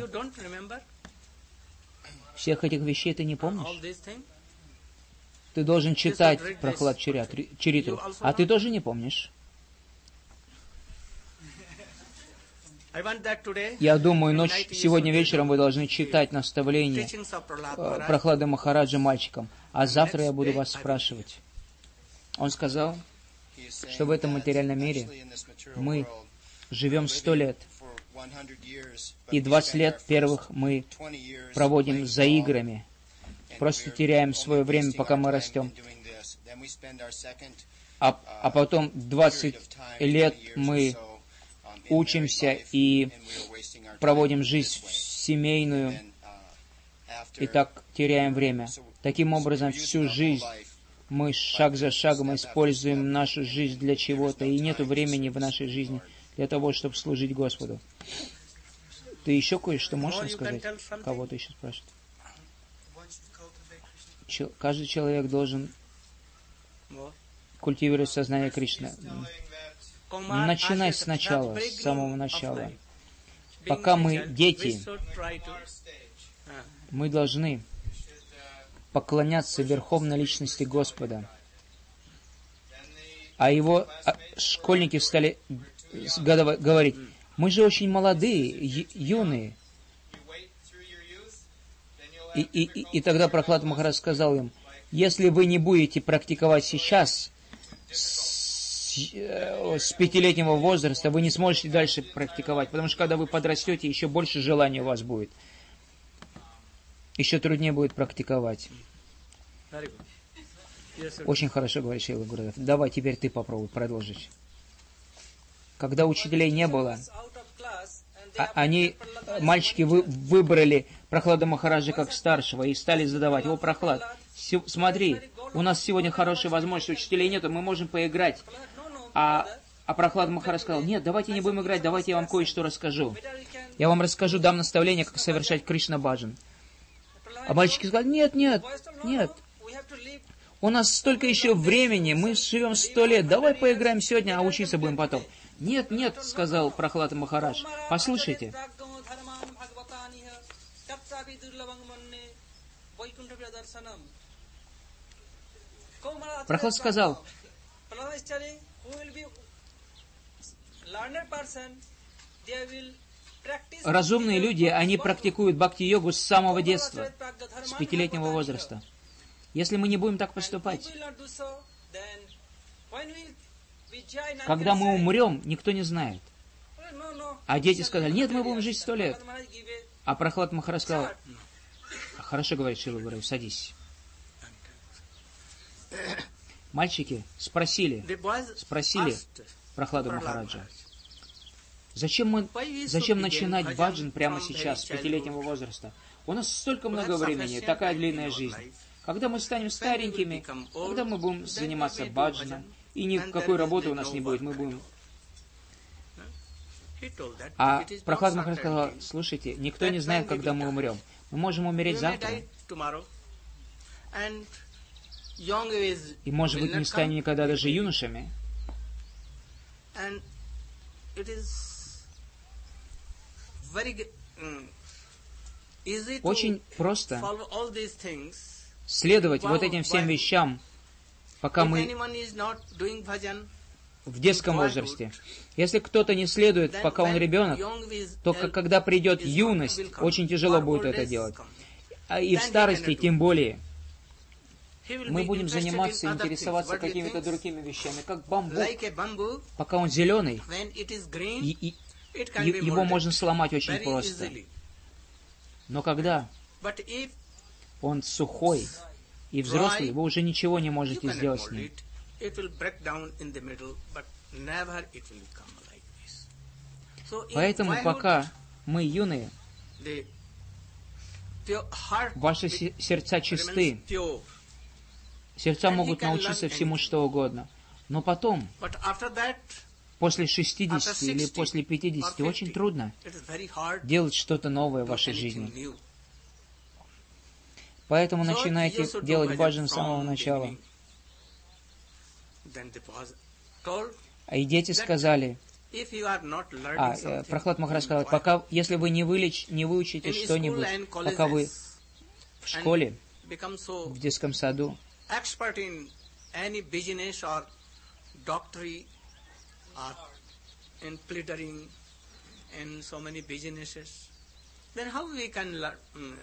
Всех этих вещей ты не помнишь? Ты должен читать. Прохлад also А ты тоже не помнишь? Я думаю, ночь, сегодня вечером вы должны читать Prahlad э. Прохлады Махараджа мальчикам. А завтра я буду вас спрашивать. Он сказал, что в этом материальном мире мы живем сто лет, и 20 лет первых мы проводим за играми, просто теряем свое время, пока мы растем. а, а потом 20 лет мы учимся и проводим жизнь семейную, и так теряем время. Таким образом, всю жизнь мы шаг за шагом используем нашу жизнь для чего-то, и нету времени в нашей жизни для того, чтобы служить Господу. Ты еще кое-что можешь something? Кого-то еще спрашивает. Чел- Каждый человек должен культивировать сознание Кришны. Начинай сначала, с самого начала. Пока мы дети. Мы должны поклоняться Верховной Личности Господа. А его а, школьники стали говорить, мы же очень молодые, юные. И, и, и, тогда Прохлад Махараш сказал им, если вы не будете практиковать сейчас, с, э, с пятилетнего возраста, вы не сможете дальше практиковать, потому что когда вы подрастете, еще больше желания у вас будет. Еще труднее будет практиковать. Очень хорошо говорит Шейла Гурдев. Давай теперь ты попробуй продолжить. Когда учителей не было, а- они, мальчики, вы, выбрали Прохлада Махараджа как старшего и стали задавать. О, Прохлад, смотри, у нас сегодня хорошая возможность, учителей нету, мы можем поиграть. А, а Прохлад Махарадж сказал, нет, давайте не будем играть, давайте я вам кое-что расскажу. Я вам расскажу, дам наставление, как совершать Кришна Баджан. А мальчики сказали, нет, нет, нет. У нас столько еще времени, мы живем сто лет, давай поиграем сегодня, а учиться будем потом. Нет, нет, сказал Прохлад Махарадж, послушайте. Прохлад сказал, there will разумные люди, они практикуют бхакти-йогу с самого детства, с пятилетнего возраста. Если мы не будем так поступать, когда мы умрем, никто не знает. А дети сказали, нет, мы будем жить сто лет. А Прохлад Махарадж сказал, хорошо, говорит Шила Гуру, садись. Мальчики спросили Спросили Прохладу Махараджа, зачем, мы, зачем начинать баджан прямо сейчас, с пятилетнего возраста? У нас столько много времени, такая длинная жизнь. Когда мы станем старенькими, когда мы будем заниматься bhajan, и никакой работы у нас не будет, мы будем... А Прохлад Махарадж сказал, слушайте, никто не знает, когда мы умрем. Мы можем умереть завтра, и, может быть, не станем никогда даже юношами. and it is very g- mm, easy to Очень просто следовать вот этим всем вещам, пока мы в детском возрасте. Если кто-то не следует, пока он ребенок, то когда придет юность, очень тяжело будет это делать. А и в старости тем более. Мы будем заниматься, интересоваться какими-то другими вещами, как бамбук. Пока он зеленый, и, и- его можно сломать очень просто. Но когда он сухой и взрослый, вы уже ничего не можете сделать с ним. Поэтому пока мы юные, ваши се- сердца чисты, сердца могут научиться всему что угодно. Но потом, после 60 After или 60 после 50, or очень 50, трудно делать что-то новое в вашей жизни. Поэтому начинайте делать баджан с самого начала. А и дети сказали, А, э, Прохлад Махарадж сказал, пока, если вы не, вылеч, не выучите что-нибудь, пока вы в школе, в детском саду, or in plittering in so many businesses, then how we can learn? mm,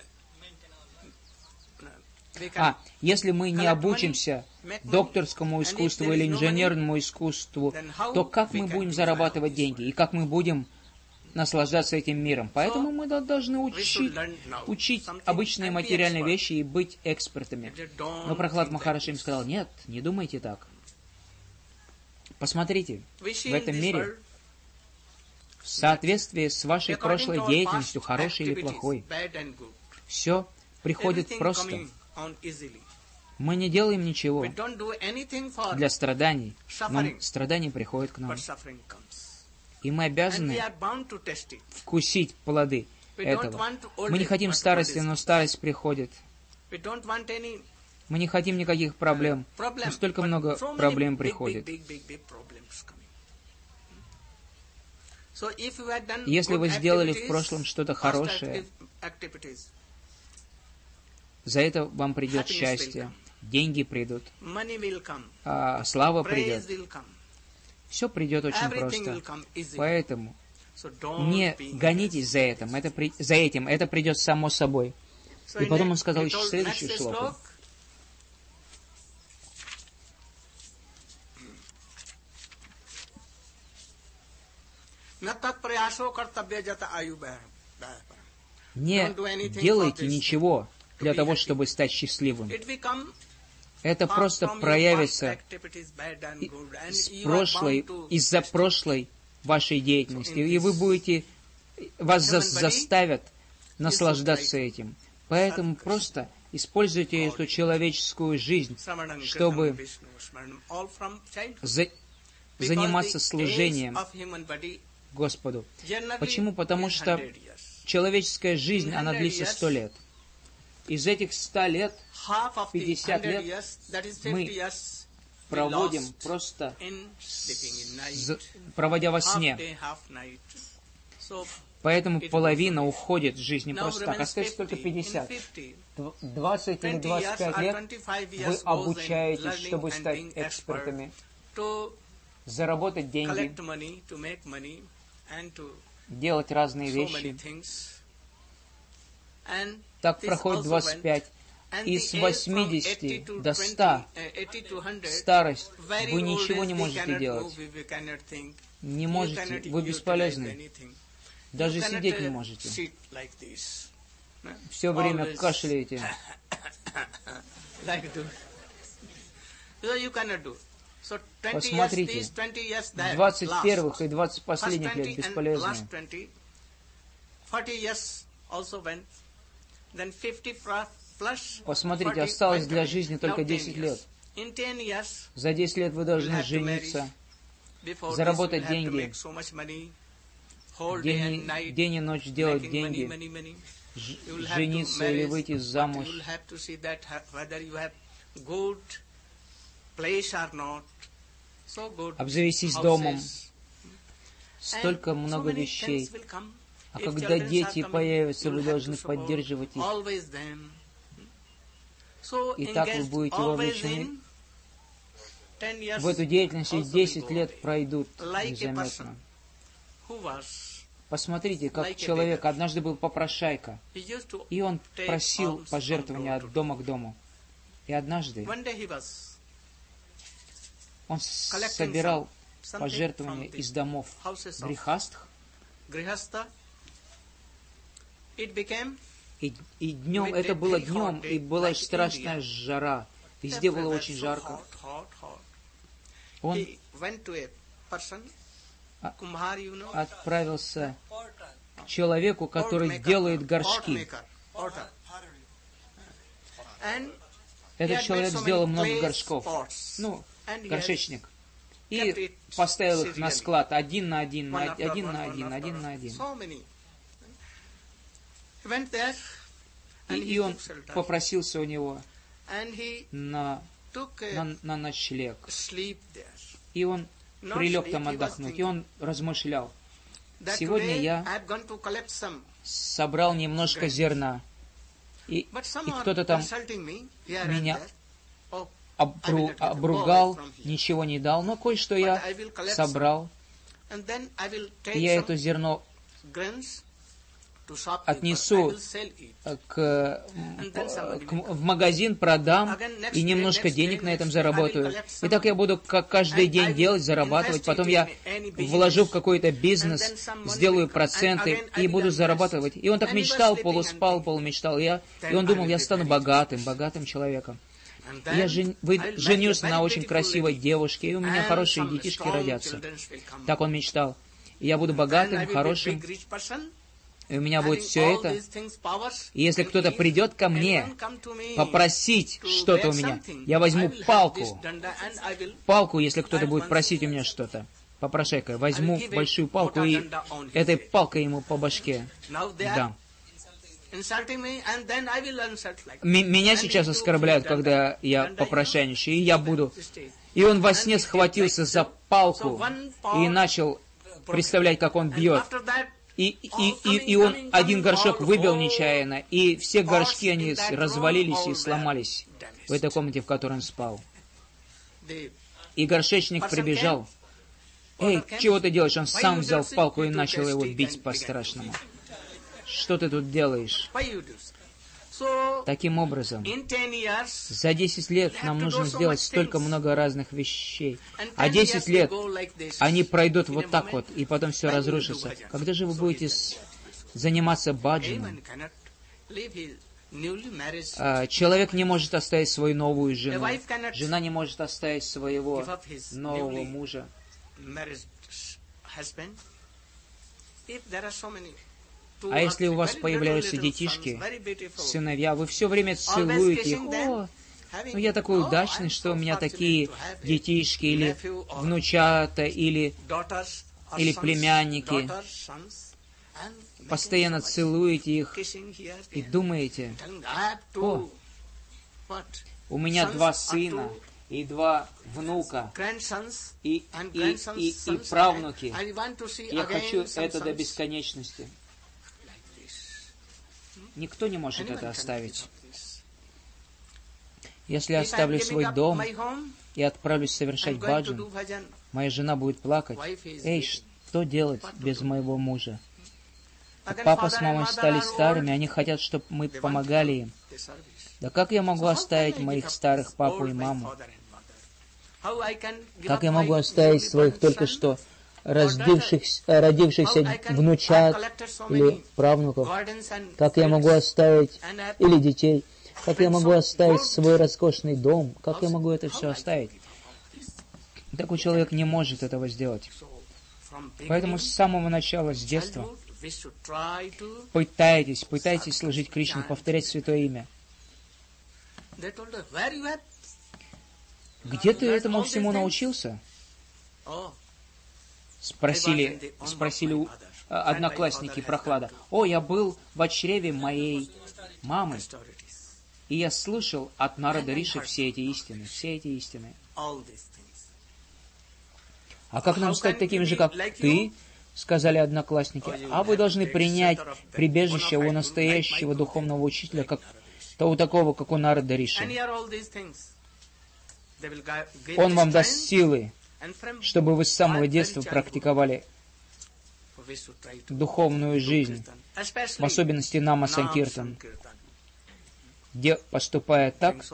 we can А, если мы не обучимся докторскому and искусству или инженерному искусству, то как мы будем зарабатывать деньги и как мы будем наслаждаться этим миром? Поэтому мы до- должны учить, учить обычные and материальные вещи и быть экспертами. Но Прохлад think Махараш that им this- сказал, нет, не думайте так. Посмотрите, в этом мире в соответствии с вашей прошлой деятельностью, хорошей или плохой, все приходит просто. Мы не делаем ничего для страданий, но страдания приходят к нам. И мы обязаны вкусить плоды этого. Мы не хотим старости, но старость приходит. Мы не хотим никаких проблем. Но столько but много проблем приходит. Если вы сделали в прошлом что-то хорошее, за это вам придет счастье, деньги придут, а слава придет. Все придет очень просто. Поэтому не гонитесь за этим, это при- за этим, это придет само собой. И потом он сказал еще следующую шлоку. न तत्प्रयासो कर्तव्य जत आयु व्यय व्यय पर Не Don't do anything делайте for this. ничего для be того, happy. чтобы стать счастливым. It become Это from- просто from your проявится past activities bad and и- good, and с you are прошлой, bound to из-за test it. прошлой вашей деятельности. in И вы this будете, вас за- human body, заставят наслаждаться like этим. Поэтому sadhana. просто используйте эту человеческую жизнь, Sravanam, Kirtanam, чтобы Vishnu, Smaranam, all from childhood. за- Because заниматься the служением Господу. Почему? Потому что 100 years. Человеческая жизнь, она 100 длится сто лет. Из этих ста лет Half of the 50 100 лет years, that is 50 мы проводим просто, проводя во сне. Поэтому половина уходит из жизни просто так. Остается только 50. In 50. 50, Дв- 20 или 20 years 25 or лет 25 вы обучаетесь, чтобы стать экспертами, заработать деньги, делать разные вещи. Так проходит also 25. went, and И с age from 80 80 to до 20, 100 uh, 80 to 100, старость, вы ничего не можете делать. Не можете, вы бесполезны. Даже сидеть не uh, можете. Все время кашляете. Like do. So you cannot do. So 20 years Посмотрите, this, 20 years that. 20 last. первых и 20 First последних 20 лет бесполезны. last 20. 40 years also went. Then 50 plus plus Посмотрите, 40 осталось для жизни только 10 10 years. лет. In 10 years, За 10 лет вы должны жениться, Заработать деньги. день, и- день и ночь делать деньги, жениться или выйти замуж. Обзавестись домом. Столько много вещей. А когда дети появятся, вы должны поддерживать их. И так вы будете вовлечены. in 10 years В эту деятельность и also will 10 go лет пройдут незаметно. Посмотрите, как человек однажды был попрошайка, и он просил пожертвования от дома к дому. И однажды One day he was он собирал пожертвования из домов became и, и днем, это было днем, и была страшная жара. Везде было очень жарко. Он А- отправился к человеку, который делает горшки. Этот человек сделал много горшков. Ну, горшечник. И поставил их на склад один на один, на один на один, один на один. И, он попросился у него на, на, на ночлег. И он прилег там отдохнуть, и он размышлял. Сегодня я собрал немножко зерна, и, и кто-то там меня. Oh, обру- обругал, ничего не дал, но кое-что я собрал, и я это зерно отнесу э, к, м, к в магазин, продам и немножко денег на этом заработаю. И так я буду как каждый день делать, зарабатывать. Потом я вложу в какой-то бизнес, сделаю проценты и буду зарабатывать. И он так мечтал, полуспал, полумечтал. Я, и он думал, я стану богатым, богатым человеком. Я жен- вы- женюсь на очень красивой девушке, и у меня хорошие детишки родятся. Так он мечтал. И я буду богатым, хорошим, и у меня будет все это. И если кто-то придет ко мне попросить что-то у меня, я возьму палку, палку, если кто-то будет просить у меня что-то, попрошайка, возьму большую палку и этой палкой ему по башке дам. Меня сейчас оскорбляют, когда я попрошайничаю, и я буду... И он во сне схватился за палку и начал представлять, как он бьет. И, и, и, и он один горшок выбил нечаянно, и все горшки, они развалились и сломались в этой комнате, в которой он спал. И горшечник прибежал. «Эй, чего ты делаешь?» Он сам взял палку и начал его бить по-страшному. «Что ты тут делаешь?» Таким образом, in 10 years, за 10 лет нам нужно сделать столько много разных вещей. А 10 лет они пройдут вот так вот, и потом все разрушится. Когда же вы будете заниматься баджаном? А, Человек не может оставить свою новую жену. Жена не может оставить своего нового мужа. А если у вас появляются детишки, сыновья, вы все время целуете их. О, ну я такой "Oh, удачный, что у меня такие детишки или внучата, или или племянники. постоянно целуете их и думаете, О, у меня два сына и два внука, и, и, и, и правнуки. Я хочу это до бесконечности. Никто не может это оставить. this. Если я оставлю свой дом и отправлюсь совершать баджан, моя жена будет плакать. Эй, что делать без моего мужа? Again, Папа с мамой стали старыми, они хотят, чтобы мы помогали им. Да как я могу оставить моих старых папу и маму? Как я могу оставить своих только что родившихся, э, родившихся внучат или правнуков? Как я могу оставить или детей? Как я могу оставить свой роскошный дом? Как я могу это все оставить? Такой человек не может этого сделать. Поэтому с самого начала, с детства, пытайтесь, пытайтесь служить Кришне, повторять Святое Имя. Где ты этому всему научился? Спросили, спросили э, одноклассники Прохлада. О, я был в чреве моей мамы, и я слышал от Нарада Риши все эти истины, все эти истины. А как нам стать такими же, как ты? Сказали одноклассники. А вы должны принять прибежище у настоящего духовного учителя, как то у такого, как у Нарада And Риши. Он вам даст силы, чтобы вы с самого детства практиковали духовную жизнь, в особенности Нама Санкиртан, где, поступая так,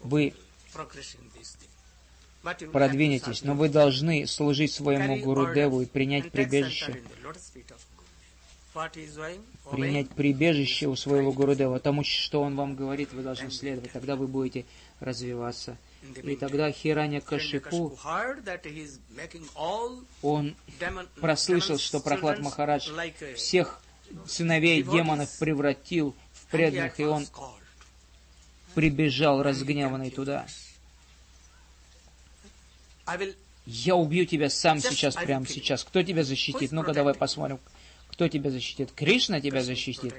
вы продвинетесь, но вы должны служить своему carry Гурудеву и принять прибежище, принять прибежище у своего Гурудева. Тому, что он вам говорит, вы должны следовать. Тогда вы будете развиваться. И тогда Хираня Кашипу, он прослышал, что Прохлад Махарадж всех сыновей демонов превратил в преданных, и он прибежал разгневанный туда. Я убью тебя сам сейчас, прямо сейчас. Кто тебя защитит? Ну-ка, давай посмотрим. Кто тебя защитит? Кришна тебя защитит?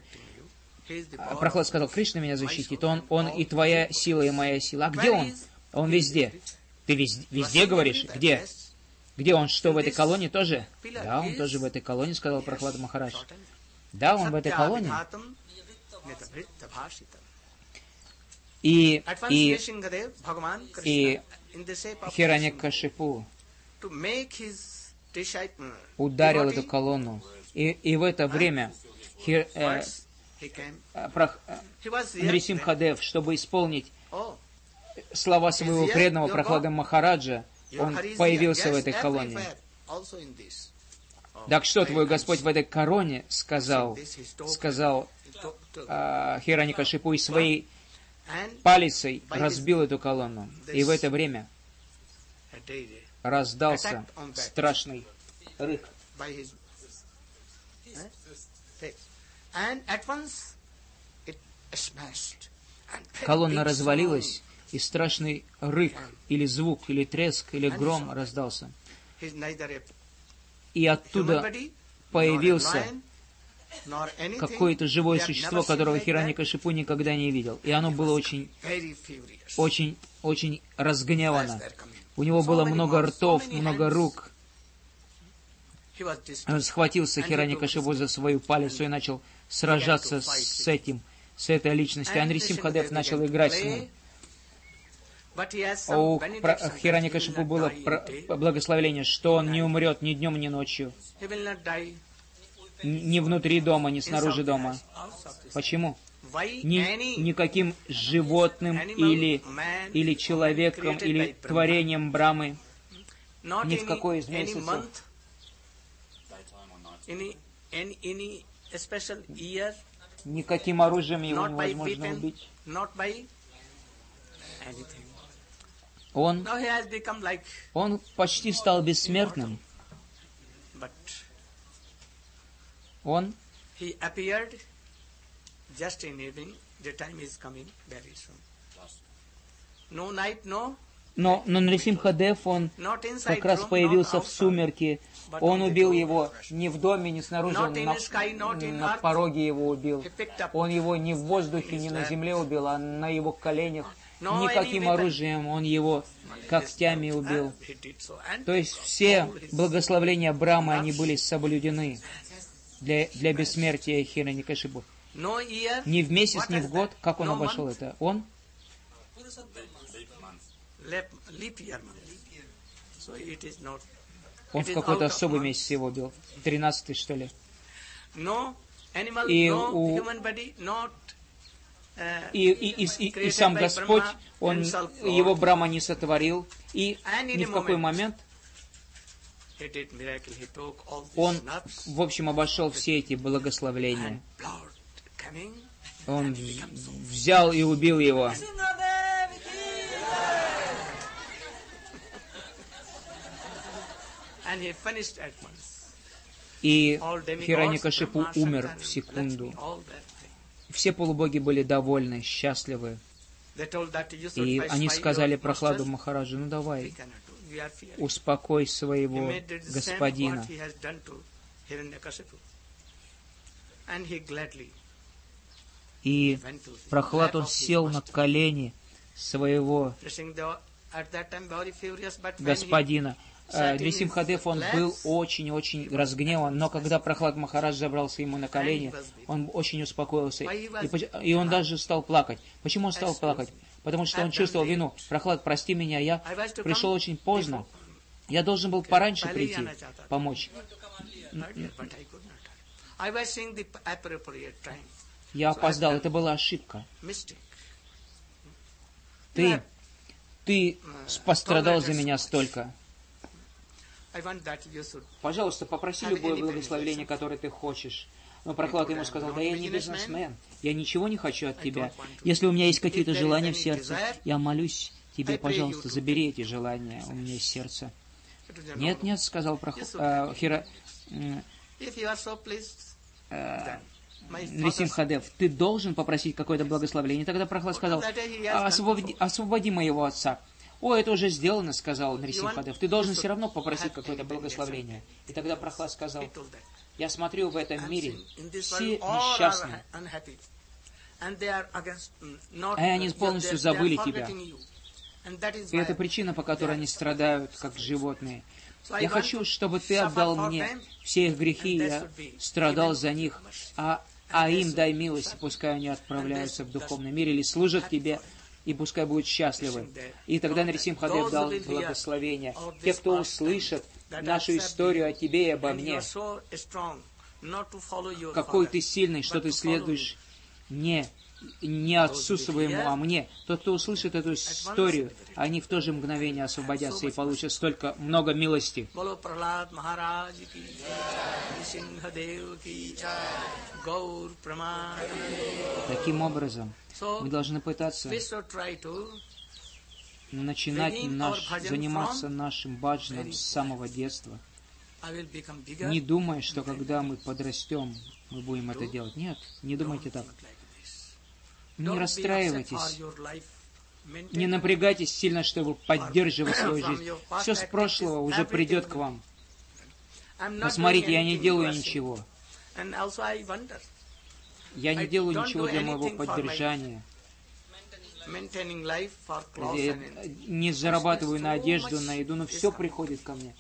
А Прохлад сказал. Кришна меня защитит. Он, он и твоя сила, и моя сила. А где он? Он везде. Ты везде, везде говоришь? Где? Где он? Что, в этой колонии тоже? Да, он тоже в этой колонии, сказал Прохлада Махарадж. Да, он в этой колонии. И, и и disciple ударил эту колонну. И, и в это время Хир, э, э, Прах- э, there. Нрисимхадев, чтобы исполнить Oh, слова своего преданного Прохлада Махараджа, он появился в этой колонии. Oh, Так что твой. Господь в этой короне сказал, сказал to- э, Хираникашипу и своей палицей разбил эту колонну. И в это время раздался страшный рык. eh, Колонна развалилась, и страшный рык, или звук, или треск, или гром раздался. И оттуда появился какое-то живое существо, которого like that. Хираникашипу никогда не видел. И оно было очень, очень, очень разгневано. У него было много ртов, много рук. Он схватился Хираникашипу took за свою палицу и начал сражаться с этим, с этой личностью. Анри Симхадев начал играть с ним. but he has А у will not было благословение, что он не умрет ни днем, ни ночью. Ни внутри дома, ни снаружи дома. Почему? Ни, никаким животным или, или человеком, или творением Брамы ни в какой из месяцев. никаким оружием его невозможно убить. Он, он почти стал бессмертным. Он Но, но Нрисимхадев, он как раз появился в сумерки. Он убил его не в доме, не снаружи, он на, на пороге его убил. Он его не в воздухе, не на земле убил, а на его коленях. Никаким оружием он его когтями убил. То есть все благословления Брамы, они были соблюдены для, для бессмертия year, Ни в месяц, ни в год, как он обошел это? Он. Он в какой-то особый месяц его убил. Тринадцатый, что ли. И у- И, и, и, и- и сам Господь, Он его Брама не сотворил. И ни в какой момент Он, в общем, обошел все эти благословления. Он взял и убил его. И Хираникашипу умер в секунду. Lakshmi, all that thing. Все полубоги были довольны, счастливы. И они сказали Прохладу. Махараджу, ну давай, успокой своего господина. И Прохлад, он сел на колени своего господина. Дрисим his Хадев, он был очень-очень разгневан, но когда Прохлад Махарадж забрался ему на колени, он очень успокоился, и, он даже стал плакать. Почему он стал плакать? Потому что он чувствовал вину. Прохлад, прости меня, я пришел очень поздно. Я должен был пораньше прийти, помочь. Я опоздал, это была ошибка. Ты, ты пострадал за меня столько. I want that you should. Пожалуйста, попроси любое благословение, которое ты хочешь. Но Прохлад ему сказал, да я не бизнесмен, я ничего не хочу от тебя. Если у меня есть какие-то желания в сердце, я молюсь тебе, пожалуйста, забери эти желания у меня из сердца. Нет, нет, сказал Прох... Yes, э, Хира... э, then my Нрисим father Хадев, ты должен попросить какое-то благословение. Тогда Прохлад сказал, That he has «А, done освободи, освободи моего отца. О, это уже сделано, сказал Нрисим You want- Хадев. Ты должен все равно попросить какое-то благословение. И тогда Прохлад сказал, я смотрю в этом мире, все несчастны. А они полностью забыли тебя. И это причина, по которой они страдают, как животные. Я хочу, чтобы ты отдал мне все их грехи, и я страдал за них, а, а им дай милость, и пускай они отправляются в духовный мир или служат тебе, и пускай будут счастливы. И тогда Нарисим Хадев дал благословение. Те, кто услышат нашу историю о тебе и обо мне, какой ты сильный, что ты следуешь не, не отцу своему, а мне. Тот, кто услышит эту историю, они в то же мгновение освободятся и получат столько много милости. Таким образом, мы должны пытаться начинать наш, заниматься нашим баджаном с самого детства. Не думая, что когда мы подрастем, мы будем это делать. Нет, не думайте так. Не расстраивайтесь. Не напрягайтесь сильно, чтобы поддерживать свою жизнь. Все с прошлого уже придет к вам. Посмотрите, я не делаю ничего. Я не делаю ничего для моего поддержания. Я не зарабатываю на одежду, на еду, но все приходит ко мне.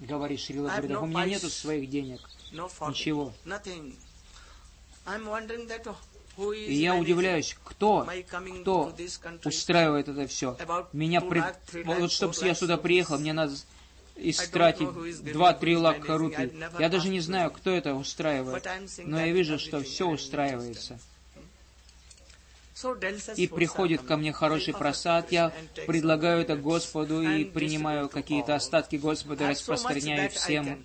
Говорит Шрила no У меня нету своих денег. Ничего. И я удивляюсь, кто, кто устраивает это все. Меня при... Вот чтобы я сюда приехал, мне надо истратить know who is giving, 2-3 who is лака рупий. Я даже не знаю, кто это устраивает. Но я вижу, что все устраивается. И приходит ко мне хороший просад, я предлагаю это Господу и принимаю какие-то остатки Господа, распространяю всем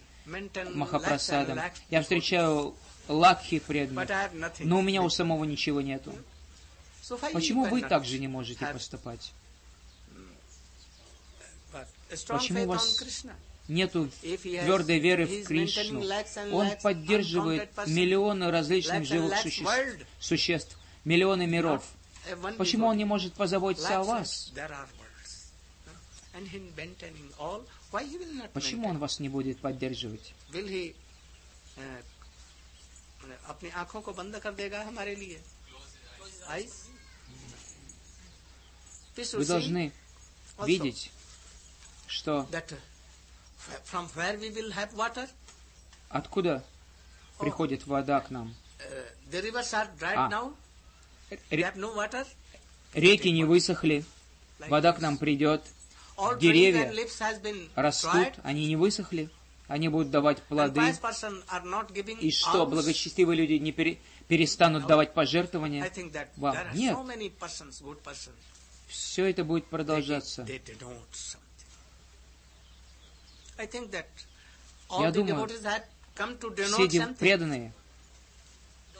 Махапрасадом. Я встречаю лакхи nothing. но у меня у самого ничего нету. Почему вы cannot также не можете поступать? Почему у вас? Нету твердой веры в Кришну. Он поддерживает миллионы различных живых lakhs суще- world. существ, миллионы миров. Почему он не может позаботиться о вас? Почему он вас не будет поддерживать? Will he uh, अपनी आंखों को बंद कर देगा हमारे लिए Eyes? We should Вы see должны also видеть, что that uh, from where we will have water откуда приходит вода к нам. uh, the rivers are dried А. now we Ре- have no water Реки не высохли, like вода this. к нам придет, all деревья trees and leaves has been растут, dried они не высохли, они будут давать плоды. И что, благочестивые люди не пере- перестанут давать пожертвования? Вам нет. Все это будет продолжаться. Я думаю, Все преданные,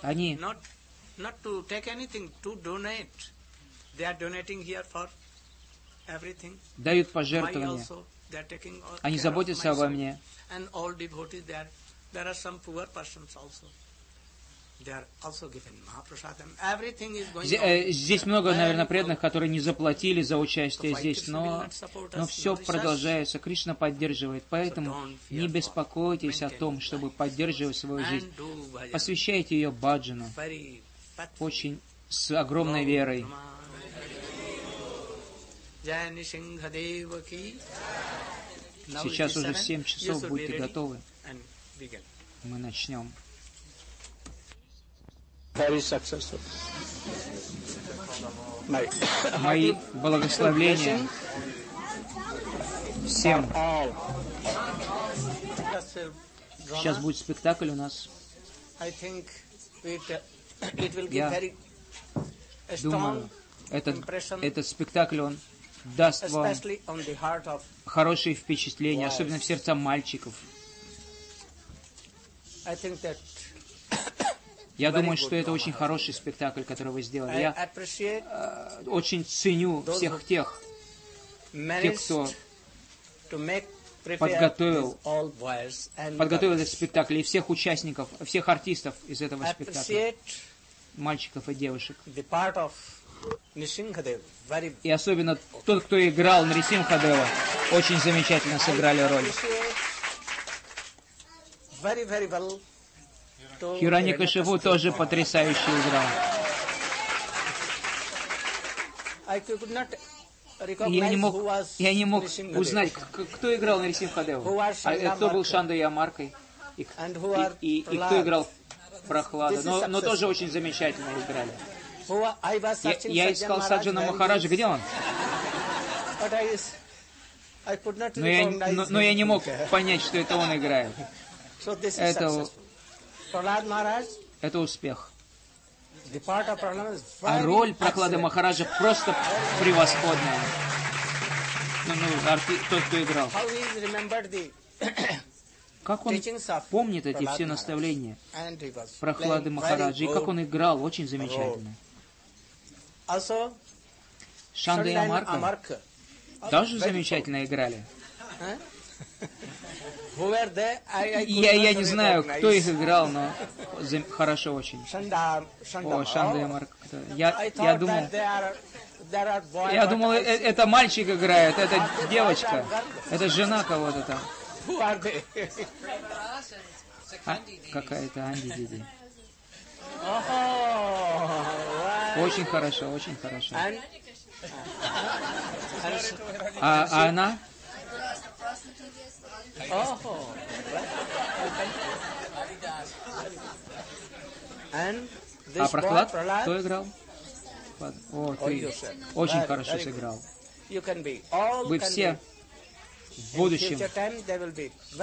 они дают пожертвования, они заботятся обо мне. Э, Здесь много, наверное, преданных, которые не заплатили за участие здесь, но, но все продолжается. Кришна поддерживает, поэтому не беспокойтесь о том, чтобы поддерживать свою жизнь. Посвящайте ее баджану очень с огромной верой. Jai ki. Сейчас уже seven. 7 You часов, будьте готовы. Мы начнем. Мои благословления всем. Сейчас будет спектакль у нас. Uh, Я Думаю, этот, этот спектакль, он даст вам хорошие впечатления, особенно в сердца мальчиков. Я думаю, что это очень хороший спектакль, который вы сделали. Я э, очень ценю всех тех, managed кто подготовил- подготовил этот спектакль, и всех участников, всех артистов из этого спектакля, мальчиков и девушек. И особенно тот, кто играл Нарисимхадева, очень замечательно сыграли роль. Хираникашиву Hiranyakashipu. тоже потрясающе играл. Я не мог, я не мог узнать, кто играл на was А кто был? Шанда Ямаркой. И, и, и- и кто играл Прохлада. Но, но тоже очень замечательно играли. Я, я искал Саджана Махараджа, где он? Но я, но, но я не мог понять, что это он играет. Это- Это успех. А роль Прохлады excellent. Махараджа просто превосходная. Ну, ну, арти- тот, кто играл. Как он помнит эти все наставления Прохлады playing Махараджа, и как он играл, очень замечательно. Шанда и Amarka, тоже замечательно играли. Я, я не знаю, кто их играл, но хорошо очень. О, Шанда и кто? Я, я думал, я думал, э- это мальчик играет, это девочка, это жена кого-то там. А, какая-то Анди Диди. Очень хорошо, очень хорошо. And, А, а она? А Прохлад? Кто играл? О, ты очень хорошо сыграл. Вы все в будущем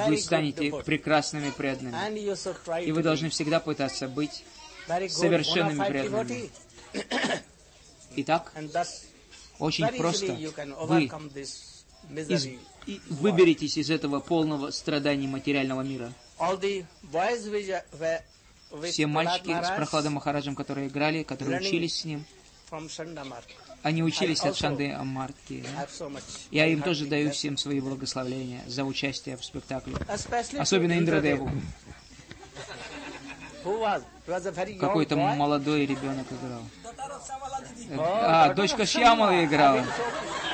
вы станете прекрасными преданными. И вы должны всегда пытаться быть совершенными преданными. Итак, очень просто вы из- выберетесь из этого полного страдания материального мира. Все мальчики с Прохладом Махараджем, которые играли, которые учились с ним, они учились от Шанды much. Я им тоже даю всем свои благословения за участие в спектакле. Особенно to Индрадеву. Какой-то молодой ребенок играл. А, дочка Shamba. играла. So